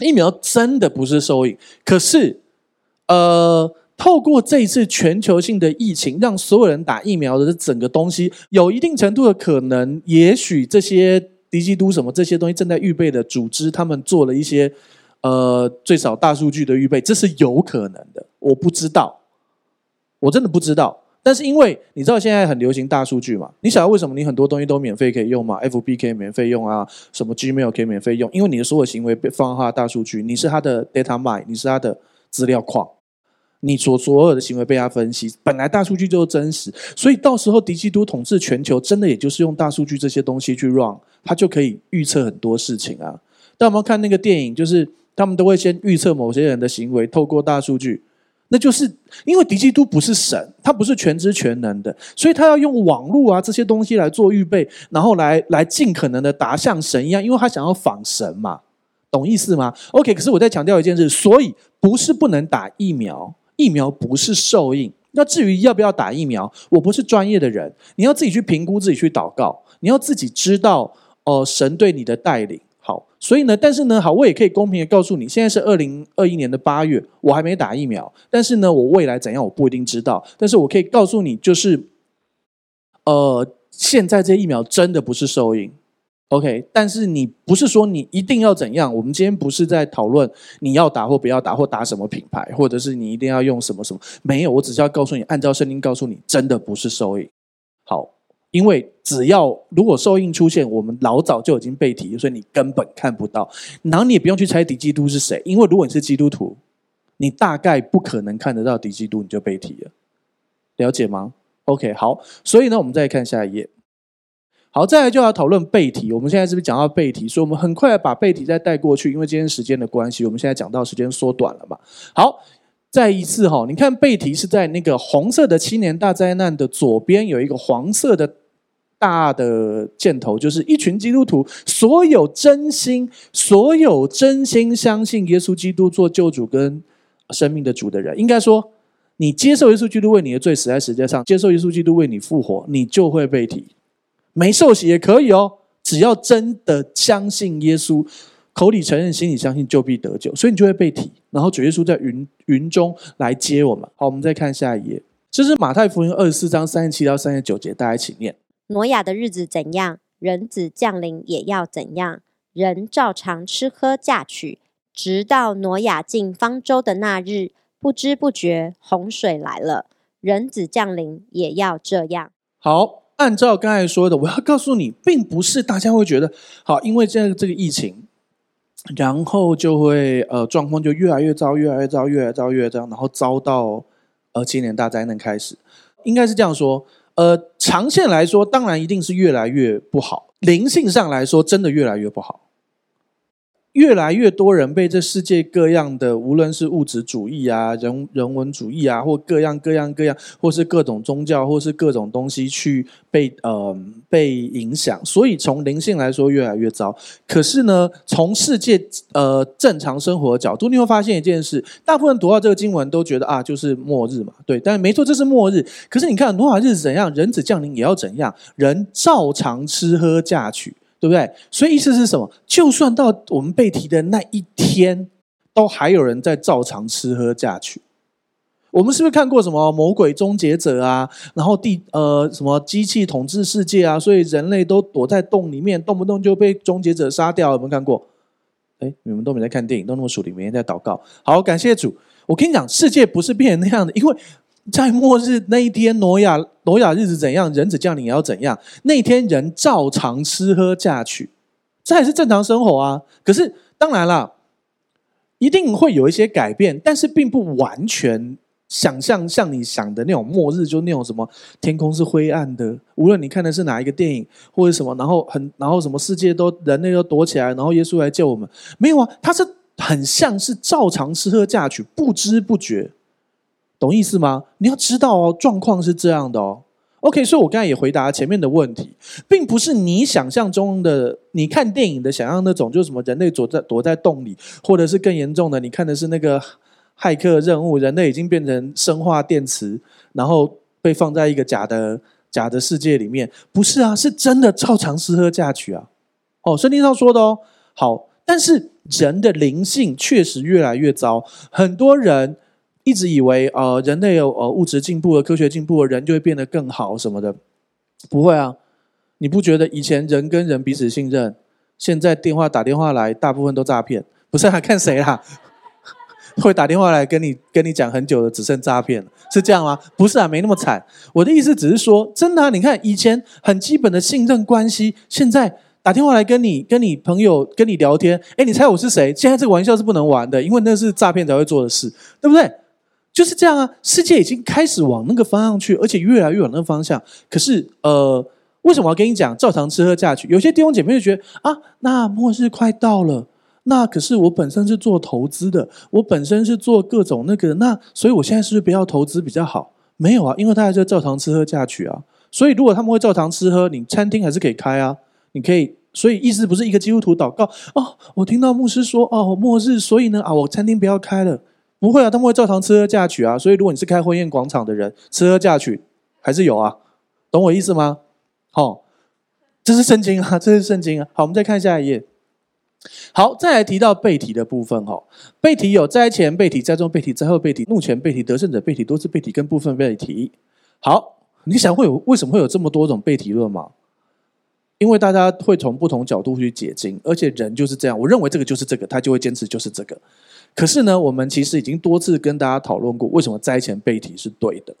疫苗真的不是受印。可是，呃，透过这一次全球性的疫情，让所有人打疫苗的这整个东西，有一定程度的可能，也许这些敌基督什么这些东西正在预备的组织，他们做了一些呃最少大数据的预备，这是有可能的。我不知道，我真的不知道。但是因为你知道现在很流行大数据嘛，你晓得为什么你很多东西都免费可以用吗？FB 可以免费用啊，什么 Gmail 可以免费用？因为你的所有行为被放大大数据，你是他的 data mine，你是他的资料矿，你所所有的行为被他分析，本来大数据就是真实，所以到时候敌基督统治全球，真的也就是用大数据这些东西去 run，他就可以预测很多事情啊。但我们看那个电影，就是他们都会先预测某些人的行为，透过大数据。那就是因为敌基督不是神，他不是全知全能的，所以他要用网络啊这些东西来做预备，然后来来尽可能的达像神一样，因为他想要仿神嘛，懂意思吗？OK，可是我再强调一件事，所以不是不能打疫苗，疫苗不是受印。那至于要不要打疫苗，我不是专业的人，你要自己去评估，自己去祷告，你要自己知道哦、神对你的带领。所以呢，但是呢，好，我也可以公平的告诉你，现在是二零二一年的八月，我还没打疫苗，但是呢，我未来怎样，我不一定知道，但是我可以告诉你，就是，呃，现在这疫苗真的不是受益，OK，但是你不是说你一定要怎样，我们今天不是在讨论你要打或不要打，或打什么品牌，或者是你一定要用什么什么，没有，我只是要告诉你，按照圣经告诉你，真的不是受益，好。因为只要如果受印出现，我们老早就已经被提，所以你根本看不到。然后你也不用去猜敌基督是谁，因为如果你是基督徒，你大概不可能看得到敌基督，你就被提了。了解吗？OK，好。所以呢，我们再看下一页。好，再来就要讨论被提。我们现在是不是讲到被提？所以我们很快把被提再带过去，因为今天时间的关系，我们现在讲到时间缩短了嘛。好。再一次哈，你看被提是在那个红色的七年大灾难的左边有一个黄色的大的箭头，就是一群基督徒，所有真心、所有真心相信耶稣基督做救主跟生命的主的人，应该说，你接受耶稣基督为你的罪死在十字架上，接受耶稣基督为你复活，你就会被提。没受洗也可以哦，只要真的相信耶稣。口里承认，心里相信，就必得救，所以你就会被提。然后主耶稣在云云中来接我们。好，我们再看下一页，这是马太福音二十四章三十七到三十九节，大家一起念：挪亚的日子怎样，人子降临也要怎样。人照常吃喝嫁娶，直到挪亚进方舟的那日，不知不觉洪水来了。人子降临也要这样。好，按照刚才说的，我要告诉你，并不是大家会觉得好，因为这个这个疫情。然后就会呃状况就越来越糟，越来越糟，越来越糟，越来越糟，然后遭到呃七年大灾难开始，应该是这样说。呃，长线来说，当然一定是越来越不好；灵性上来说，真的越来越不好。越来越多人被这世界各样的，无论是物质主义啊、人人文主义啊，或各样各样各样，或是各种宗教，或是各种东西去被呃被影响，所以从灵性来说越来越糟。可是呢，从世界呃正常生活的角度，你会发现一件事：大部分读到这个经文都觉得啊，就是末日嘛，对。但没错，这是末日。可是你看，罗马日子怎样，人子降临也要怎样，人照常吃喝嫁娶。对不对？所以意思是什么？就算到我们被提的那一天，都还有人在照常吃喝嫁娶。我们是不是看过什么魔鬼终结者啊？然后地呃什么机器统治世界啊？所以人类都躲在洞里面，动不动就被终结者杀掉。有没有看过？哎，你们都没在看电影，都那么属灵，每天在祷告。好，感谢主。我跟你讲，世界不是变成那样的，因为。在末日那一天，挪亚挪亚日子怎样，人子降临也要怎样。那一天人照常吃喝嫁娶，这还是正常生活啊。可是当然了，一定会有一些改变，但是并不完全想象像你想的那种末日，就那种什么天空是灰暗的，无论你看的是哪一个电影或者什么，然后很然后什么世界都人类都躲起来，然后耶稣来救我们，没有啊，他是很像是照常吃喝嫁娶，不知不觉。懂意思吗？你要知道哦，状况是这样的哦。OK，所以我刚才也回答前面的问题，并不是你想象中的，你看电影的想象那种，就是什么人类躲在躲在洞里，或者是更严重的，你看的是那个骇客任务，人类已经变成生化电池，然后被放在一个假的假的世界里面。不是啊，是真的照常吃喝嫁娶啊。哦，圣经上说的哦。好，但是人的灵性确实越来越糟，很多人。一直以为呃人类有呃物质进步了，科学进步了，人就会变得更好什么的，不会啊！你不觉得以前人跟人彼此信任，现在电话打电话来，大部分都诈骗？不是啊，看谁啦？会打电话来跟你跟你讲很久的，只剩诈骗，是这样吗？不是啊，没那么惨。我的意思只是说，真的啊，你看以前很基本的信任关系，现在打电话来跟你跟你朋友跟你聊天，诶，你猜我是谁？现在这个玩笑是不能玩的，因为那是诈骗才会做的事，对不对？就是这样啊，世界已经开始往那个方向去，而且越来越往那个方向。可是，呃，为什么我要跟你讲照常吃喝嫁娶？有些弟兄姐妹就觉得啊，那末日快到了，那可是我本身是做投资的，我本身是做各种那个，那所以我现在是不是不要投资比较好？没有啊，因为他还是照常吃喝嫁娶啊。所以如果他们会照常吃喝，你餐厅还是可以开啊，你可以。所以意思不是一个基督徒祷告哦，我听到牧师说哦，末日，所以呢啊，我餐厅不要开了。不会啊，他们会照常吃喝嫁娶啊。所以如果你是开婚宴广场的人，吃喝嫁娶还是有啊，懂我意思吗？好、哦，这是圣经啊，这是圣经啊。好，我们再看下一页。好，再来提到背题的部分哈、哦，被提有灾前背题、灾中背题、灾后背题、怒前背题、得胜者背题、多次背题跟部分背题。好，你想会有为什么会有这么多种背题论吗？因为大家会从不同角度去解经，而且人就是这样。我认为这个就是这个，他就会坚持就是这个。可是呢，我们其实已经多次跟大家讨论过，为什么灾前被提是对的？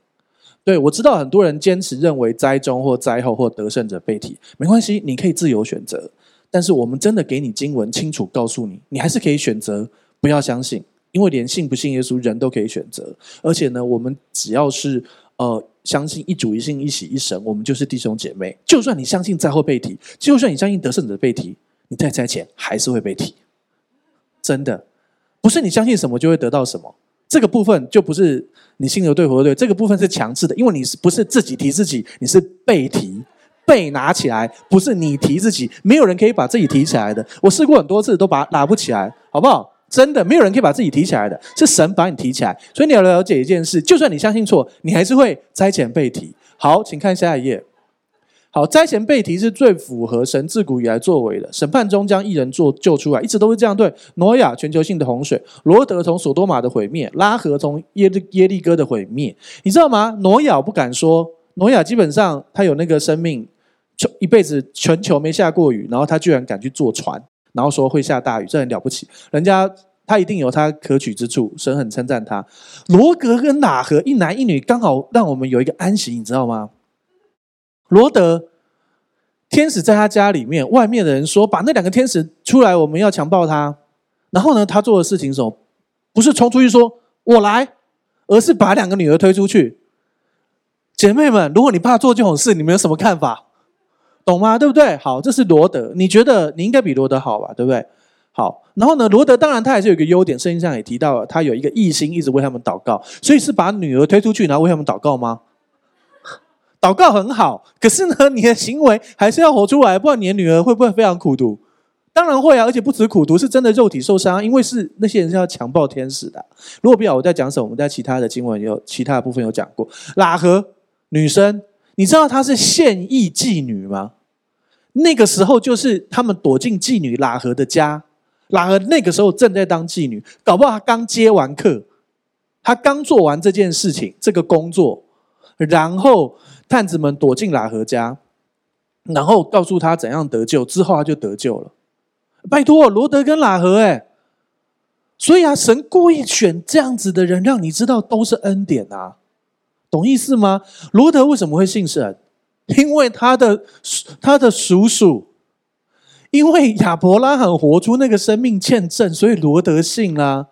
对，我知道很多人坚持认为灾中或灾后或得胜者被提，没关系，你可以自由选择。但是我们真的给你经文，清楚告诉你，你还是可以选择不要相信，因为连信不信耶稣，人都可以选择。而且呢，我们只要是呃。相信一主一信一洗一神，我们就是弟兄姐妹。就算你相信灾后被提，就算你相信得胜者被提，你在灾前还是会被提。真的，不是你相信什么就会得到什么。这个部分就不是你信的对或对，这个部分是强制的，因为你是不是自己提自己，你是被提，被拿起来，不是你提自己，没有人可以把自己提起来的。我试过很多次，都把拿不起来，好不好？真的没有人可以把自己提起来的，是神把你提起来。所以你要了解一件事，就算你相信错，你还是会灾前被提。好，请看下一页。好，灾前被提是最符合神自古以来作为的。审判中将义人做救出来，一直都是这样。对，挪亚全球性的洪水，罗德从索多玛的毁灭，拉合从耶利耶利哥的毁灭，你知道吗？挪亚不敢说，挪亚基本上他有那个生命，一辈子全球没下过雨，然后他居然敢去坐船。然后说会下大雨，这很了不起。人家他一定有他可取之处，神很称赞他。罗格跟喇合一男一女，刚好让我们有一个安息，你知道吗？罗德天使在他家里面，外面的人说把那两个天使出来，我们要强暴他。然后呢，他做的事情是什么？不是冲出去说我来，而是把两个女儿推出去。姐妹们，如果你怕做这种事，你们有什么看法？懂吗？对不对？好，这是罗德。你觉得你应该比罗德好吧？对不对？好，然后呢，罗德当然他还是有一个优点，圣经上也提到了，他有一个义心，一直为他们祷告。所以是把女儿推出去，然后为他们祷告吗？祷告很好，可是呢，你的行为还是要活出来，不然你的女儿会不会非常苦毒？当然会啊，而且不止苦毒，是真的肉体受伤，因为是那些人是要强暴天使的。如果不要我在讲什么，我们在其他的经文有其他的部分有讲过。喇和女生，你知道她是献役妓女吗？那个时候就是他们躲进妓女喇和的家，喇和那个时候正在当妓女，搞不好她刚接完课，他刚做完这件事情，这个工作，然后探子们躲进喇合家，然后告诉他怎样得救，之后他就得救了。拜托，罗德跟喇合，哎，所以啊，神故意选这样子的人，让你知道都是恩典啊，懂意思吗？罗德为什么会信神？因为他的他的叔叔，因为亚伯拉罕活出那个生命见证，所以罗德信啦。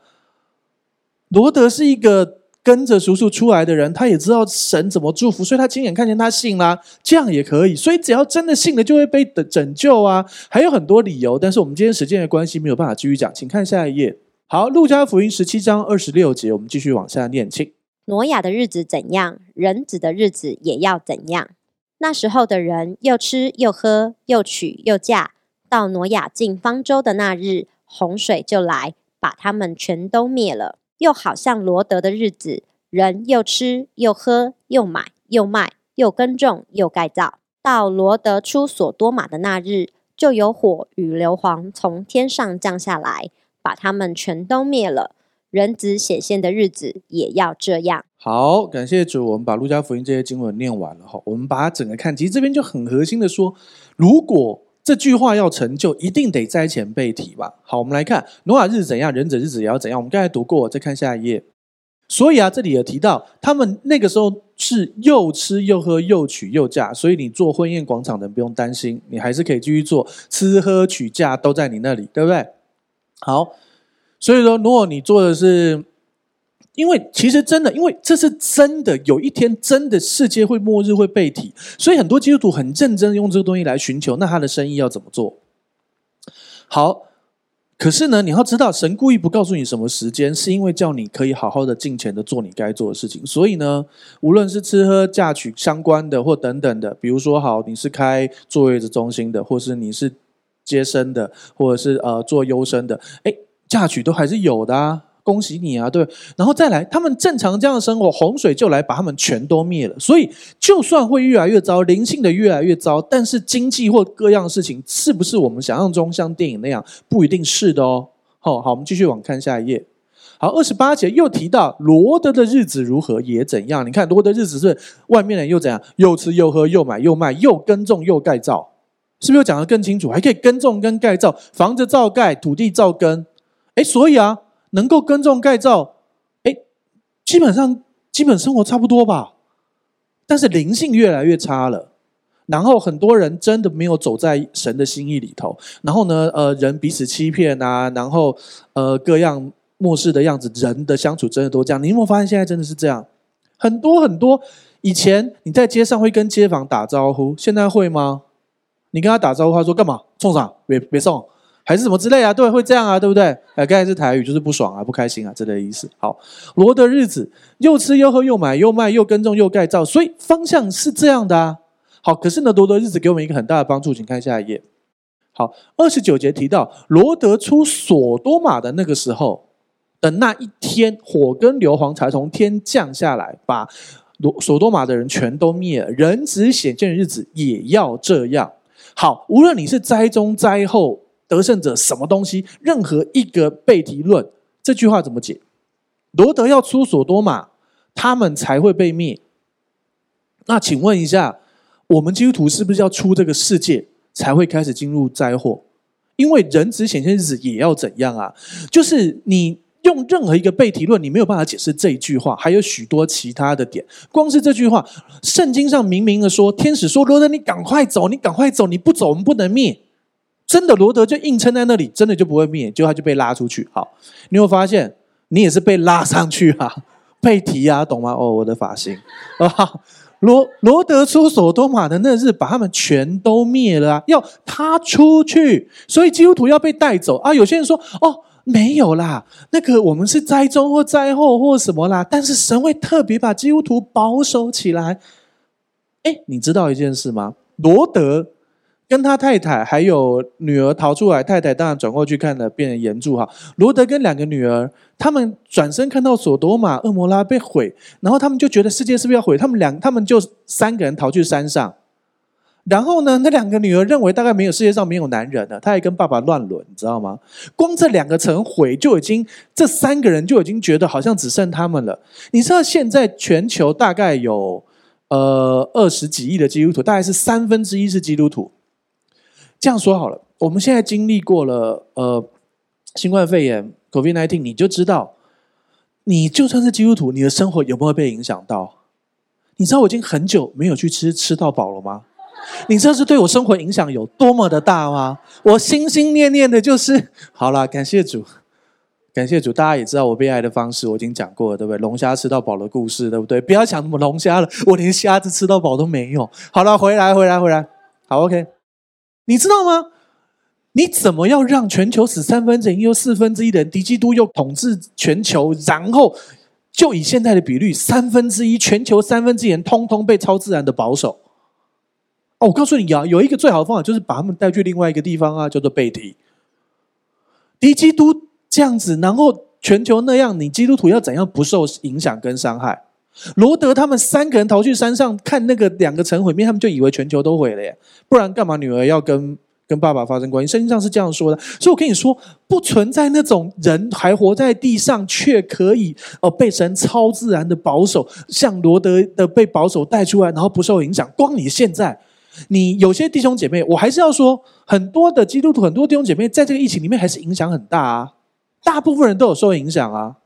罗德是一个跟着叔叔出来的人，他也知道神怎么祝福，所以他亲眼看见他信啦。这样也可以，所以只要真的信了，就会被拯救啊。还有很多理由，但是我们今天时间的关系，没有办法继续讲，请看下一页。好，路加福音十七章二十六节，我们继续往下念，请。挪亚的日子怎样，人子的日子也要怎样。那时候的人又吃又喝又娶又嫁，到挪亚进方舟的那日，洪水就来，把他们全都灭了。又好像罗德的日子，人又吃又喝又买又卖又耕种又盖造。到罗德出索多玛的那日，就有火与硫磺从天上降下来，把他们全都灭了。人子显现的日子也要这样。好，感谢主，我们把路加福音这些经文念完了哈。我们把它整个看，其实这边就很核心的说，如果这句话要成就，一定得灾前被提吧。好，我们来看挪亚日子怎样，人子日子也要怎样。我们刚才读过，再看下一页。所以啊，这里有提到，他们那个时候是又吃又喝又娶又嫁，所以你做婚宴广场的不用担心，你还是可以继续做，吃喝娶嫁都在你那里，对不对？好。所以说，如果你做的是，因为其实真的，因为这是真的，有一天真的世界会末日会被提，所以很多基督徒很认真用这个东西来寻求，那他的生意要怎么做？好，可是呢，你要知道，神故意不告诉你什么时间，是因为叫你可以好好的尽情的做你该做的事情。所以呢，无论是吃喝嫁娶相关的，或等等的，比如说好，你是开坐月子中心的，或是你是接生的，或者是呃做优生的，诶，嫁娶都还是有的啊。恭喜你啊，对，然后再来，他们正常这样的生活，洪水就来把他们全都灭了。所以，就算会越来越糟，灵性的越来越糟，但是经济或各样的事情，是不是我们想象中像电影那样？不一定是的哦。好，好，我们继续往看下一页。好，二十八节又提到罗德的日子如何也怎样？你看罗得日子是外面人又怎样？又吃又喝又买又卖又耕种又盖造，是不是又讲得更清楚？还可以耕种跟盖造，房子照盖，土地照耕。哎，所以啊。能够耕种盖造，哎，基本上基本生活差不多吧，但是灵性越来越差了。然后很多人真的没有走在神的心意里头。然后呢，呃，人彼此欺骗啊，然后呃，各样末世的样子，人的相处真的都这样。你有没有发现现在真的是这样？很多很多，以前你在街上会跟街坊打招呼，现在会吗？你跟他打招呼，他说干嘛？冲啥？别别送。还是什么之类啊？对，会这样啊，对不对？哎，刚才是台语，就是不爽啊，不开心啊，之类的意思。好，罗得日子又吃又喝又买又卖又耕种又盖造，所以方向是这样的啊。好，可是呢，罗得日子给我们一个很大的帮助，请看下一页。好，二十九节提到罗得出所多玛的那个时候的那一天，火跟硫磺才从天降下来，把罗所多玛的人全都灭了。人子显现的日子也要这样。好，无论你是灾中灾后。得胜者什么东西？任何一个悖题论，这句话怎么解？罗得要出所多玛，他们才会被灭。那请问一下，我们基督徒是不是要出这个世界，才会开始进入灾祸？因为人子显现日子也要怎样啊？就是你用任何一个悖题论，你没有办法解释这一句话，还有许多其他的点。光是这句话，圣经上明明的说，天使说罗得，你赶快走，你赶快走，你不走，我们不能灭。真的罗德就硬撑在那里，真的就不会灭，结果他就被拉出去。好，你有发现你也是被拉上去啊，被提啊，懂吗？哦，我的发型啊，罗罗德出所多玛的那日，把他们全都灭了，要他出去，所以基督徒要被带走啊。有些人说哦，没有啦，那个我们是灾中或灾后或什么啦，但是神会特别把基督徒保守起来。哎，你知道一件事吗？罗德。跟他太太还有女儿逃出来，太太当然转过去看了，变成岩柱哈。罗德跟两个女儿，他们转身看到所多玛、蛾摩拉被毁，然后他们就觉得世界是不是要毁？他们两，他们就三个人逃去山上。然后呢，那两个女儿认为大概没有世界上没有男人了，她还跟爸爸乱伦，你知道吗？光这两个城毁就已经，这三个人就已经觉得好像只剩他们了。你知道现在全球大概有呃二十几亿的基督徒，大概是三分之一是基督徒。这样说好了，我们现在经历过了呃新冠肺炎 COVID-19，你就知道，你就算是基督徒，你的生活有没有被影响到？你知道我已经很久没有去吃吃到饱了吗？你知道是对我生活影响有多么的大吗？我心心念念的就是，好了，感谢主，感谢主。大家也知道我被爱的方式，我已经讲过了，对不对？龙虾吃到饱的故事，对不对？不要讲什么龙虾了，我连虾子吃到饱都没有。好了，回来，回来，回来，好，OK。你知道吗？你怎么要让全球死三分之一又四分之一的人，敌基督又统治全球，然后就以现在的比率，三分之一全球三分之一人通通被超自然的保守？哦，我告诉你啊，有一个最好的方法，就是把他们带去另外一个地方啊，叫做贝提。敌基督这样子，然后全球那样，你基督徒要怎样不受影响跟伤害？罗德他们三个人逃去山上看那个两个城毁灭，他们就以为全球都毁了耶，不然干嘛女儿要跟跟爸爸发生关系？圣经上是这样说的，所以我跟你说，不存在那种人还活在地上却可以哦被神超自然的保守，像罗德的被保守带出来，然后不受影响。光你现在，你有些弟兄姐妹，我还是要说，很多的基督徒，很多弟兄姐妹，在这个疫情里面还是影响很大啊，大部分人都有受影响啊。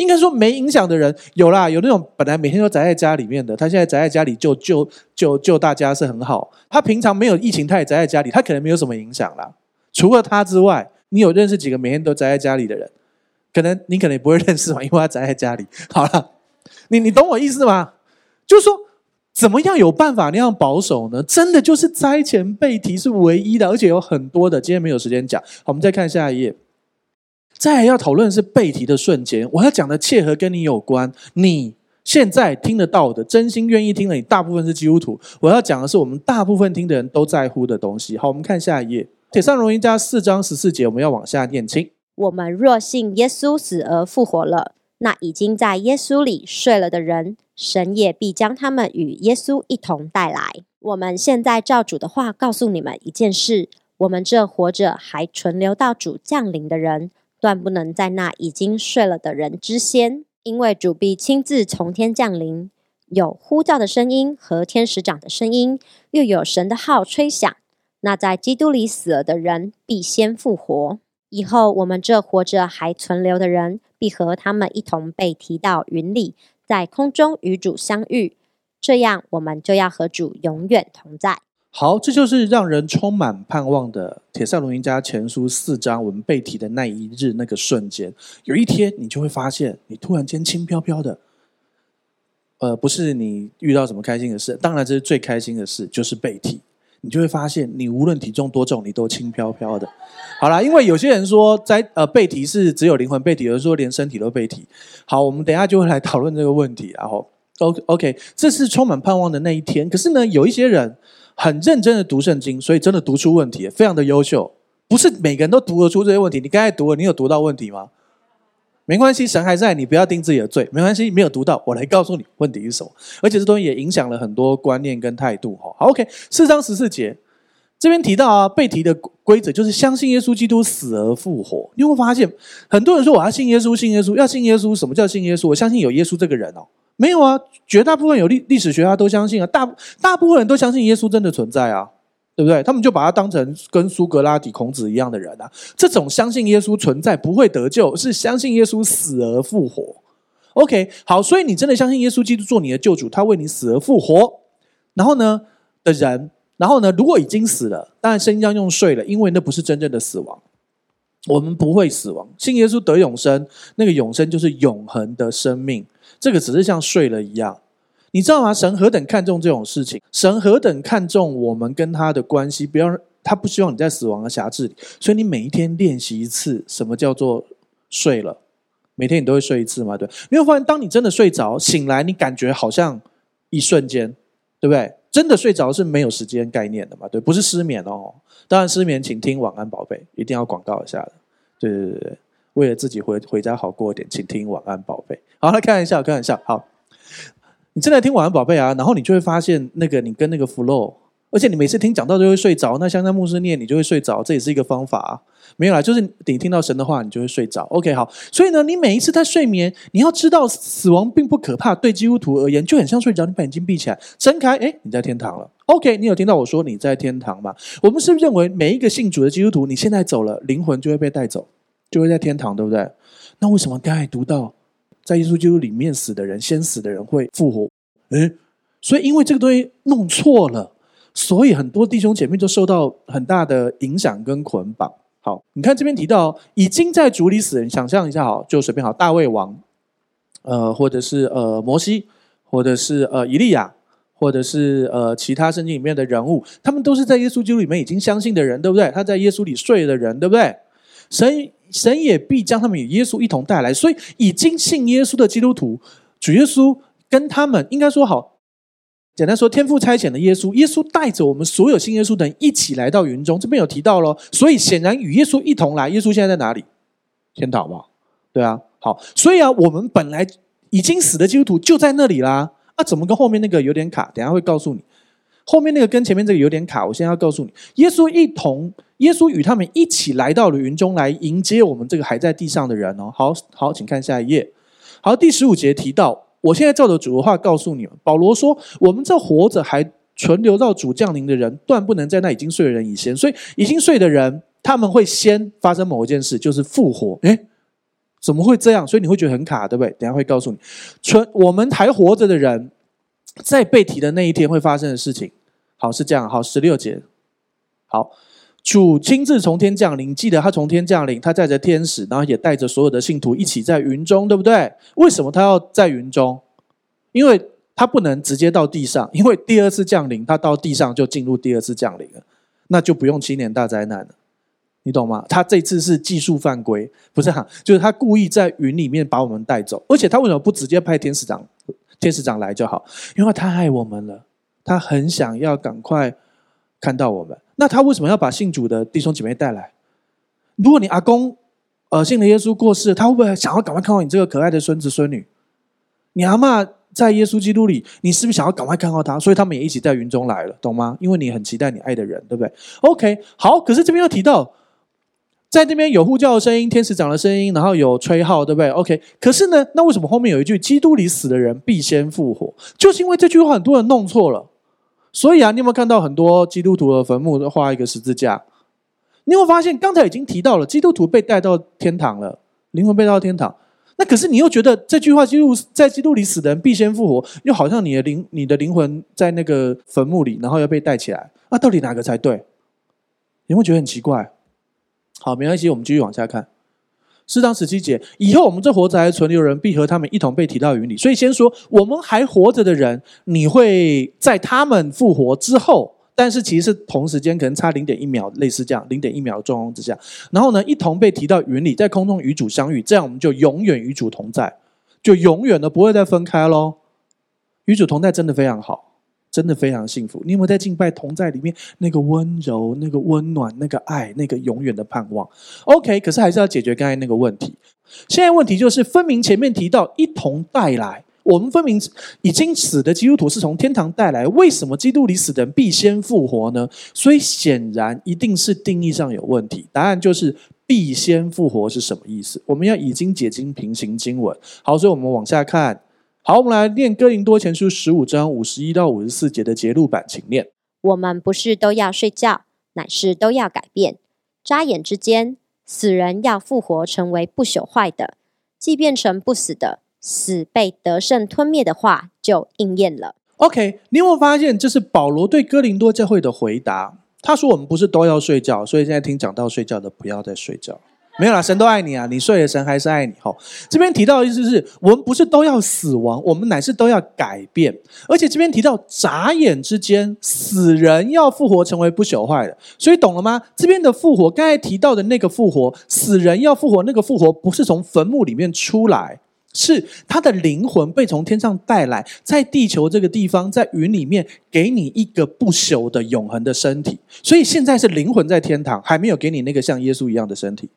应该说没影响的人有啦，有那种本来每天都宅在家里面的，他现在宅在家里就救救救大家是很好。他平常没有疫情，他也宅在家里，他可能没有什么影响啦。除了他之外，你有认识几个每天都宅在家里的人？可能你可能也不会认识嘛，因为他宅在家里。好了，你你懂我意思吗？就是说，怎么样有办法那样保守呢？真的就是灾前被提是唯一的，而且有很多的，今天没有时间讲。好，我们再看下一页。再要讨论是背题的瞬间，我要讲的切合跟你有关，你现在听得到的，真心愿意听的，你大部分是基督徒。我要讲的是我们大部分听的人都在乎的东西。好，我们看下一页，帖撒罗尼迦四章十四节，我们要往下念，请。我们若信耶稣死而复活了，那已经在耶稣里睡了的人，神也必将他们与耶稣一同带来。我们现在照主的话告诉你们一件事：我们这活着还存留到主降临的人，断不能在那已经睡了的人之先，因为主必亲自从天降临，有呼叫的声音和天使长的声音，又有神的号吹响。那在基督里死了的人必先复活。以后，我们这活着还存留的人，必和他们一同被提到云里，在空中与主相遇。这样，我们就要和主永远同在。好，这就是让人充满盼望的《帖撒罗尼加前书》四章我们被提的那一日那个瞬间。有一天，你就会发现，你突然间轻飘飘的。呃，不是你遇到什么开心的事，当然这是最开心的事，就是被提。你就会发现，你无论体重多重，你都轻飘飘的。好啦，因为有些人说在呃被提是只有灵魂被提，有人说连身体都被提。好，我们等一下就会来讨论这个问题。然后，O OK，这是充满盼望的那一天。可是呢，有一些人很认真的读圣经，所以真的读出问题，非常的优秀。不是每个人都读得出这些问题。你刚才读了，你有读到问题吗？没关系，神还在，你不要定自己的罪。没关系，没有读到，我来告诉你问题是什么。而且这东西也影响了很多观念跟态度。哈，好，OK，四章十四节这边提到啊，被提的规则就是相信耶稣基督死而复活。你会发现，很多人说我要信耶稣，信耶稣，要信耶稣。什么叫信耶稣？我相信有耶稣这个人哦。没有啊，绝大部分有历历史学家都相信啊，大大部分人都相信耶稣真的存在啊。对不对？他们就把他当成跟苏格拉底、孔子一样的人啊。这种相信耶稣存在不会得救，是相信耶稣死而复活。OK，好，所以你真的相信耶稣基督做你的救主，他为你死而复活。然后呢的人，然后呢，如果已经死了，当然圣经用睡了，因为那不是真正的死亡。我们不会死亡，信耶稣得永生，那个永生就是永恒的生命。这个只是像睡了一样。你知道吗？神何等看重这种事情，神何等看重我们跟他的关系，不要他不希望你在死亡的辖制里，所以你每一天练习一次，什么叫做睡了？每天你都会睡一次吗？对，你会发现，当你真的睡着，醒来，你感觉好像一瞬间，对不对？真的睡着是没有时间概念的嘛？对，不是失眠哦。当然失眠，请听晚安宝贝，一定要广告一下的。对对对对，为了自己回回家好过一点，请听晚安宝贝。好，来开玩笑，开玩笑，好。你正在听晚安宝贝啊，然后你就会发现那个你跟那个 flow，而且你每次听讲到就会睡着，那像在牧师念你就会睡着，这也是一个方法啊。没有啦，就是你听到神的话，你就会睡着。OK，好，所以呢，你每一次在睡眠，你要知道死亡并不可怕，对基督徒而言就很像睡着，你把眼睛闭起来，睁开，诶，你在天堂了。OK，你有听到我说你在天堂吗？我们是不是认为每一个信主的基督徒，你现在走了，灵魂就会被带走，就会在天堂，对不对？那为什么刚才读到？在耶稣基督里面死的人，先死的人会复活。诶，所以因为这个东西弄错了，所以很多弟兄姐妹都受到很大的影响跟捆绑。好，你看这边提到已经在主里死人，想象一下，好，就随便好，大卫王，呃，或者是呃摩西，或者是呃以利亚，或者是呃其他圣经里面的人物，他们都是在耶稣基督里面已经相信的人，对不对？他在耶稣里睡的人，对不对？神。神也必将他们与耶稣一同带来，所以已经信耶稣的基督徒，主耶稣跟他们应该说好，简单说，天父差遣的耶稣，耶稣带着我们所有信耶稣的人一起来到云中。这边有提到咯，所以显然与耶稣一同来。耶稣现在在哪里？天堂嘛，对啊。好，所以啊，我们本来已经死的基督徒就在那里啦。啊，怎么跟后面那个有点卡？等下会告诉你。后面那个跟前面这个有点卡，我现在要告诉你，耶稣一同，耶稣与他们一起来到了云中来迎接我们这个还在地上的人哦。好好，请看下一页。好，第十五节提到，我现在照着主的话告诉你，保罗说，我们这活着还存留到主降临的人，断不能在那已经睡的人以前。所以已经睡的人，他们会先发生某一件事，就是复活。诶，怎么会这样？所以你会觉得很卡，对不对？等下会告诉你，存我们还活着的人，在被提的那一天会发生的事情。好，是这样。好，十六节。好，主亲自从天降临，记得他从天降临，他带着天使，然后也带着所有的信徒一起在云中，对不对？为什么他要在云中？因为他不能直接到地上，因为第二次降临，他到地上就进入第二次降临了，那就不用七年大灾难了。你懂吗？他这次是技术犯规，不是哈、啊，就是他故意在云里面把我们带走，而且他为什么不直接派天使长、天使长来就好？因为他爱我们了，他很想要赶快看到我们。那他为什么要把信主的弟兄姐妹带来？如果你阿公呃信了耶稣过世，他会不会想要赶快看到你这个可爱的孙子孙女？你阿嬷在耶稣基督里，你是不是想要赶快看到他？所以他们也一起在云中来了，懂吗？因为你很期待你爱的人，对不对？OK，好。可是这边又提到。在那边有呼叫的声音，天使长的声音，然后有吹号，对不对？OK。可是呢，那为什么后面有一句“基督里死的人必先复活”？就是因为这句话很多人弄错了。所以啊，你有没有看到很多基督徒的坟墓画一个十字架？你有发现刚才已经提到了基督徒被带到天堂了，灵魂被带到天堂。那可是你又觉得这句话“基督在基督里死的人必先复活”，又好像你的灵你的灵魂在那个坟墓里，然后要被带起来。那到底哪个才对？你会觉得很奇怪。好，没关系，我们继续往下看。四章十七节，以后我们这活着还存留人，必和他们一同被提到云里。所以先说，我们还活着的人，你会在他们复活之后，但是其实是同时间可能差零点一秒，类似这样零点一秒的状况之下，然后呢，一同被提到云里，在空中与主相遇，这样我们就永远与主同在，就永远的不会再分开喽。与主同在真的非常好。真的非常幸福。你有没有在敬拜同在里面那个温柔、那个温暖、那个爱、那个永远的盼望？OK，可是还是要解决刚才那个问题。现在问题就是，分明前面提到一同带来，我们分明已经死的基督徒是从天堂带来，为什么基督里死的人必先复活呢？所以显然一定是定义上有问题。答案就是必先复活是什么意思？我们要已经解经，平行经文。好，所以我们往下看。好，我们来念哥林多前书十五章五十一到五十四节的节录版，请念。我们不是都要睡觉，乃是都要改变。眨眼之间，死人要复活，成为不朽坏的；既变成不死的，死被得胜吞灭的话就应验了。OK，你有没有发现，这是保罗对哥林多教会的回答？他说：“我们不是都要睡觉，所以现在听讲到睡觉的，不要再睡觉。”没有啦，神都爱你啊！你睡了，神还是爱你。吼，这边提到的意思是我们不是都要死亡，我们乃是都要改变。而且这边提到眨眼之间，死人要复活，成为不朽坏的。所以懂了吗？这边的复活，刚才提到的那个复活，死人要复活，那个复活不是从坟墓里面出来，是他的灵魂被从天上带来，在地球这个地方，在云里面给你一个不朽的永恒的身体。所以现在是灵魂在天堂，还没有给你那个像耶稣一样的身体。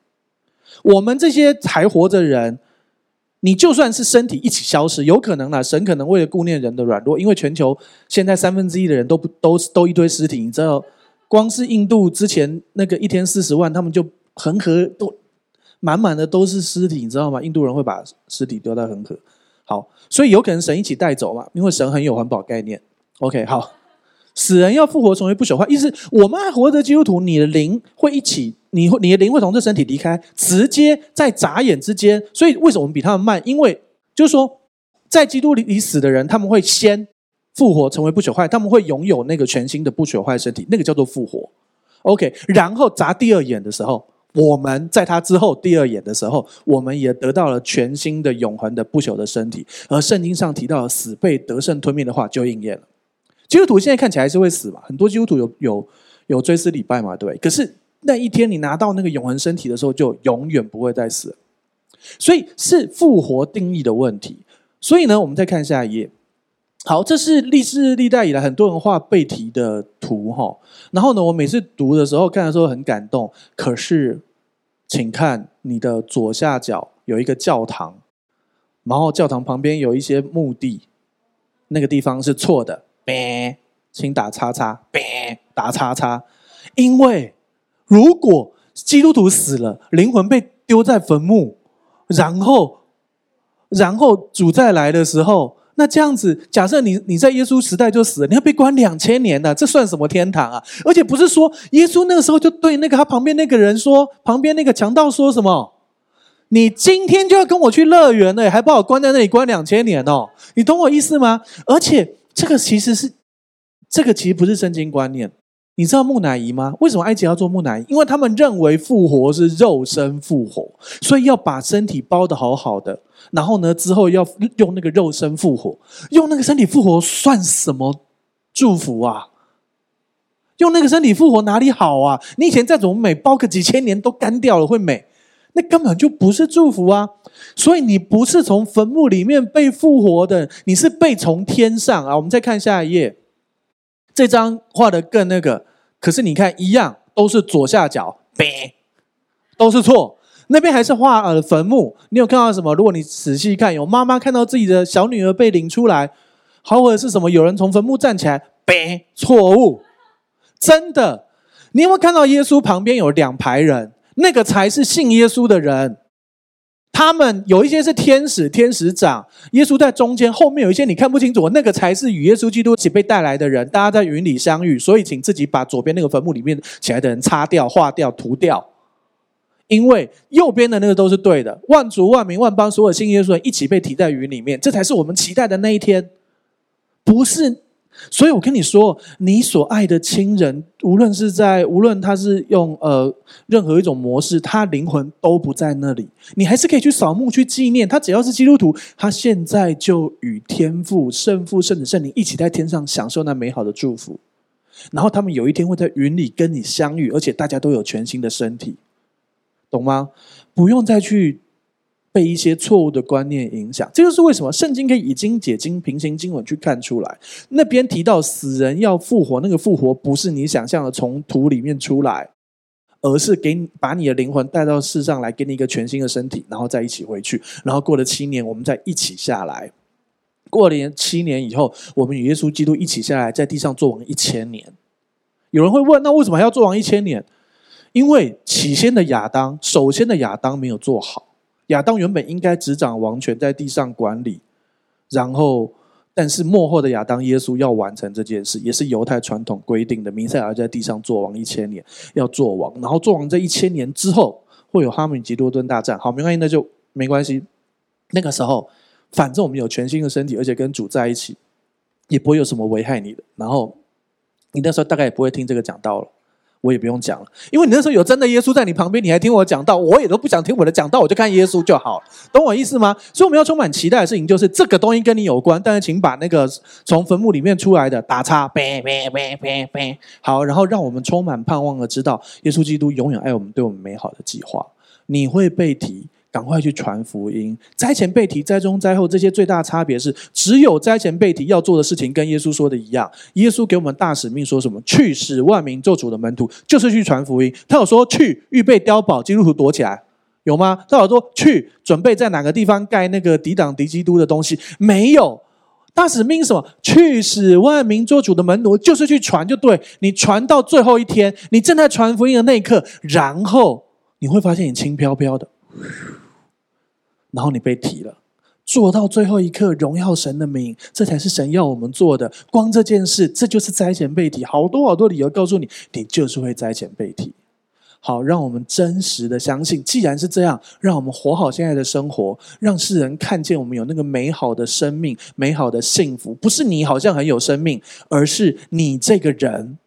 我们这些还活着人，你就算是身体一起消失，有可能啦。神可能为了顾念人的软弱，因为全球现在三分之一的人都不都都一堆尸体，你知道，光是印度之前那个一天四十万，他们就恒河都满满的都是尸体，你知道吗？印度人会把尸体丢到恒河。好，所以有可能神一起带走嘛，因为神很有环保概念。OK，好，死人要复活成为不朽坏，意思我们还活着基督徒，你的灵会一起。你，你的灵会从这身体离开，直接在眨眼之间。所以为什么我们比他们慢？因为就是说，在基督里里死的人，他们会先复活，成为不朽坏，他们会拥有那个全新的不朽坏身体，那个叫做复活。OK，然后眨第二眼的时候，我们在他之后第二眼的时候，我们也得到了全新的永恒的不朽的身体。而圣经上提到死被得胜吞灭的话就应验了。基督徒现在看起来还是会死嘛？很多基督徒有有有追思礼拜嘛？对，可是。那一天你拿到那个永恒身体的时候，就永远不会再死。所以是复活定义的问题。所以呢，我们再看下一页。好，这是历世历代以来很多人画背题的图哈。然后呢，我每次读的时候看的时候很感动。可是，请看你的左下角有一个教堂，然后教堂旁边有一些墓地，那个地方是错的。别，请打叉叉。别，打叉叉，因为。如果基督徒死了，灵魂被丢在坟墓，然后，然后主再来的时候，那这样子，假设你你在耶稣时代就死了，你要被关两千年呢？这算什么天堂啊？而且不是说耶稣那个时候就对那个他旁边那个人说，旁边那个强盗说什么？你今天就要跟我去乐园了，还把我关在那里关两千年哦？你懂我意思吗？而且这个其实是，这个其实不是圣经观念。你知道木乃伊吗？为什么埃及要做木乃伊？因为他们认为复活是肉身复活，所以要把身体包得好好的。然后呢，之后要用那个肉身复活，用那个身体复活算什么祝福啊？用那个身体复活哪里好啊？你以前再怎么美，包个几千年都干掉了会美？那根本就不是祝福啊！所以你不是从坟墓里面被复活的，你是被从天上啊！我们再看下一页，这张画的更那个，可是你看一样，都是左下角，呗，都是错。那边还是画呃坟墓，你有看到什么？如果你仔细看，有妈妈看到自己的小女儿被领出来，好，或者是什么？有人从坟墓站起来，呗，错误，真的。你有没有看到耶稣旁边有两排人？那个才是信耶稣的人。他们有一些是天使、天使长，耶稣在中间，后面有一些你看不清楚，那个才是与耶稣基督一起被带来的人。大家在云里相遇，所以请自己把左边那个坟墓里面起来的人擦掉、划掉、涂掉。因为右边的那个都是对的，万族、万民、万邦，所有信耶稣的人一起被提在云里面，这才是我们期待的那一天，不是？所以我跟你说，你所爱的亲人，无论是在，无论他是用呃任何一种模式，他灵魂都不在那里，你还是可以去扫墓去纪念他。只要是基督徒，他现在就与天父、圣父、圣子、圣灵一起在天上享受那美好的祝福，然后他们有一天会在云里跟你相遇，而且大家都有全新的身体。懂吗？不用再去被一些错误的观念影响。这就是为什么圣经可以以经解经、平行经文去看出来。那边提到死人要复活，那个复活不是你想象的从土里面出来，而是给你把你的灵魂带到世上来，给你一个全新的身体，然后再一起回去。然后过了七年，我们再一起下来。过了七年以后，我们与耶稣基督一起下来，在地上做王一千年。有人会问：那为什么还要做王一千年？因为起先的亚当，首先的亚当没有做好。亚当原本应该执掌王权，在地上管理，然后，但是幕后的亚当耶稣要完成这件事，也是犹太传统规定的。弥赛亚在地上做王一千年，要做王，然后做王这一千年之后，会有哈米吉多顿大战。好，没关系，那就没关系。那个时候，反正我们有全新的身体，而且跟主在一起，也不会有什么危害你的。然后，你那时候大概也不会听这个讲道了。我也不用讲了，因为你那时候有真的耶稣在你旁边，你还听我讲道，我也都不想听我的讲道，我就看耶稣就好，懂我意思吗？所以我们要充满期待的事情就是这个东西跟你有关，但是请把那个从坟墓里面出来的打叉，呗呗呗呗呗，好，然后让我们充满盼望的知道耶稣基督永远爱我们，对我们美好的计划，你会被提。赶快去传福音！灾前被提，灾中灾后，这些最大差别是，只有灾前被提要做的事情跟耶稣说的一样。耶稣给我们大使命，说什么？去使万民做主的门徒，就是去传福音。他有说去预备碉堡，基督徒躲起来，有吗？他有说去准备在哪个地方盖那个抵挡敌基督的东西？没有。大使命什么？去使万民做主的门徒，就是去传，就对。你传到最后一天，你正在传福音的那一刻，然后你会发现你轻飘飘的。然后你被提了，做到最后一刻，荣耀神的名，这才是神要我们做的。光这件事，这就是灾前被提。好多好多理由告诉你，你就是会灾前被提。好，让我们真实的相信，既然是这样，让我们活好现在的生活，让世人看见我们有那个美好的生命、美好的幸福。不是你好像很有生命，而是你这个人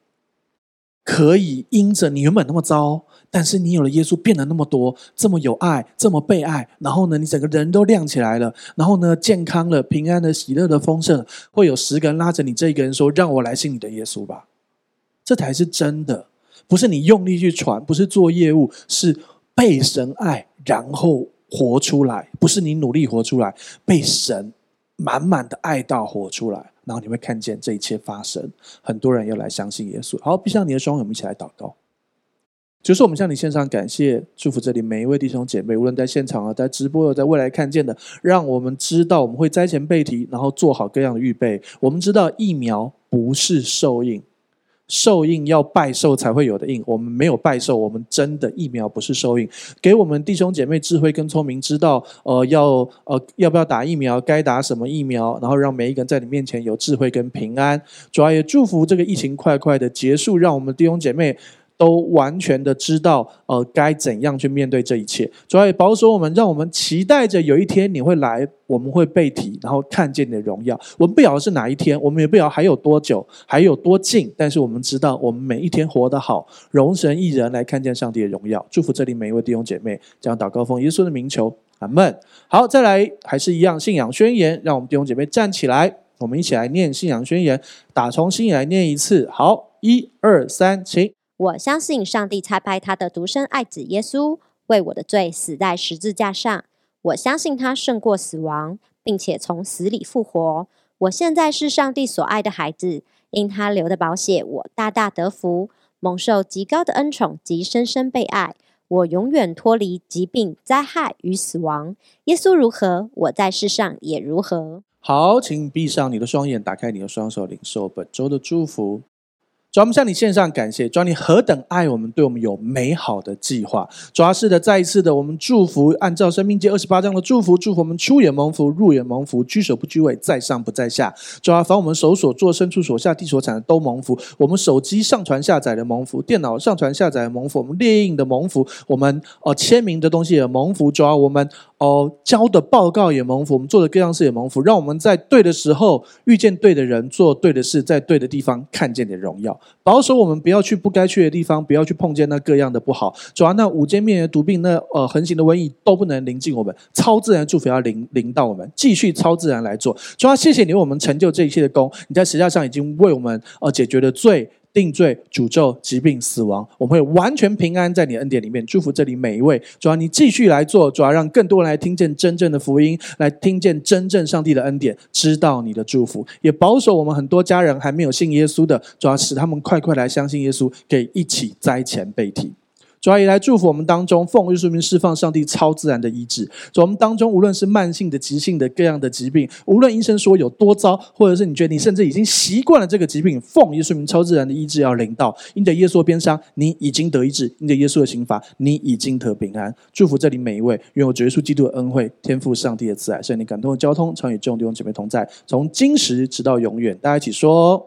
可以因着你原本那么糟。但是你有了耶稣，变得那么多，这么有爱，这么被爱，然后呢，你整个人都亮起来了，然后呢，健康了，平安的，喜乐的，丰盛，会有十个人拉着你这一个人说：“让我来信你的耶稣吧。”这才是真的，不是你用力去传，不是做业务，是被神爱，然后活出来，不是你努力活出来，被神满满的爱到活出来，然后你会看见这一切发生，很多人要来相信耶稣。好，闭上你的双眼，我们一起来祷告。就是我们向你献上感谢，祝福这里每一位弟兄姐妹，无论在现场啊，在直播，在未来看见的，让我们知道我们会灾前备提，然后做好各样的预备。我们知道疫苗不是受印，受印要拜受才会有的印，我们没有拜受，我们真的疫苗不是受印。给我们弟兄姐妹智慧跟聪明，知道呃要呃要不要打疫苗，该打什么疫苗，然后让每一个人在你面前有智慧跟平安。主要也祝福这个疫情快快的结束，让我们弟兄姐妹。都完全的知道，呃，该怎样去面对这一切。主要也保守我们，让我们期待着有一天你会来，我们会被提，然后看见你的荣耀。我们不晓得是哪一天，我们也不晓得还有多久，还有多近。但是我们知道，我们每一天活得好，荣神一人来看见上帝的荣耀。祝福这里每一位弟兄姐妹，这样祷告奉耶稣的名求，阿门。好，再来，还是一样信仰宣言，让我们弟兄姐妹站起来，我们一起来念信仰宣言，打从心里来念一次。好。一二三，请。我相信上帝差派他的独生爱子耶稣为我的罪死在十字架上。我相信他胜过死亡，并且从死里复活。我现在是上帝所爱的孩子，因他流的宝血，我大大得福，蒙受极高的恩宠及深深被爱。我永远脱离疾病、灾害与死亡。耶稣如何，我在世上也如何。好，请闭上你的双眼，打开你的双手，领受本周的祝福。主，我们向你献上感谢。主，你何等爱我们，对我们有美好的计划。主要是的，再一次的，我们祝福，按照生命记二十八章的祝福，祝福我们出也蒙福，入也蒙福，居首不居尾，在上不在下。主要凡我们手所做、牲畜所下、地所产的都蒙福。我们手机上传下载的蒙福，电脑上传下载的蒙福，我们列印的蒙福，我们呃签名的东西也蒙福。主要我们哦交的报告也蒙福，我们做的各样事也蒙福。让我们在对的时候遇见对的人，做对的事，在对的地方看见你的荣耀。保守我们不要去不该去的地方，不要去碰见那各样的不好。主要那五间面的毒病，那呃横行的瘟疫都不能临近我们。超自然祝福要临临到我们，继续超自然来做。主要谢谢你为我们成就这一切的功。你在十字架上已经为我们呃解决了罪。定罪、诅咒、疾病、死亡，我们会完全平安在你恩典里面。祝福这里每一位，主要你继续来做，主要让更多人来听见真正的福音，来听见真正上帝的恩典，知道你的祝福，也保守我们很多家人还没有信耶稣的，主要使他们快快来相信耶稣，可以一起灾前被提。主要也来祝福我们当中，奉耶稣名释放上帝超自然的医治。主，我们当中无论是慢性的、急性的各样的疾病，无论医生说有多糟，或者是你觉得你甚至已经习惯了这个疾病，奉耶稣名超自然的医治要领到。因着耶稣的鞭伤，你已经得医治；因着耶稣的刑罚，你已经得平安。祝福这里每一位，愿我主耶稣基督的恩惠、天父上帝的慈爱、圣灵感动的交通，常与众弟兄姐妹同在，从今时直到永远。大家一起说。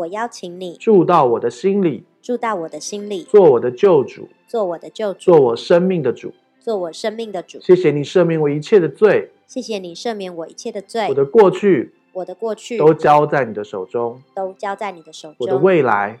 我邀请你住到我的心里，住到我的心里，做我的救主，做我的救主，做我生命的主，做我生命的主。谢谢你赦免我一切的罪，谢谢你赦免我一切的罪。我的过去，我的过去都交在你的手中，都交在你的手中。我的未来。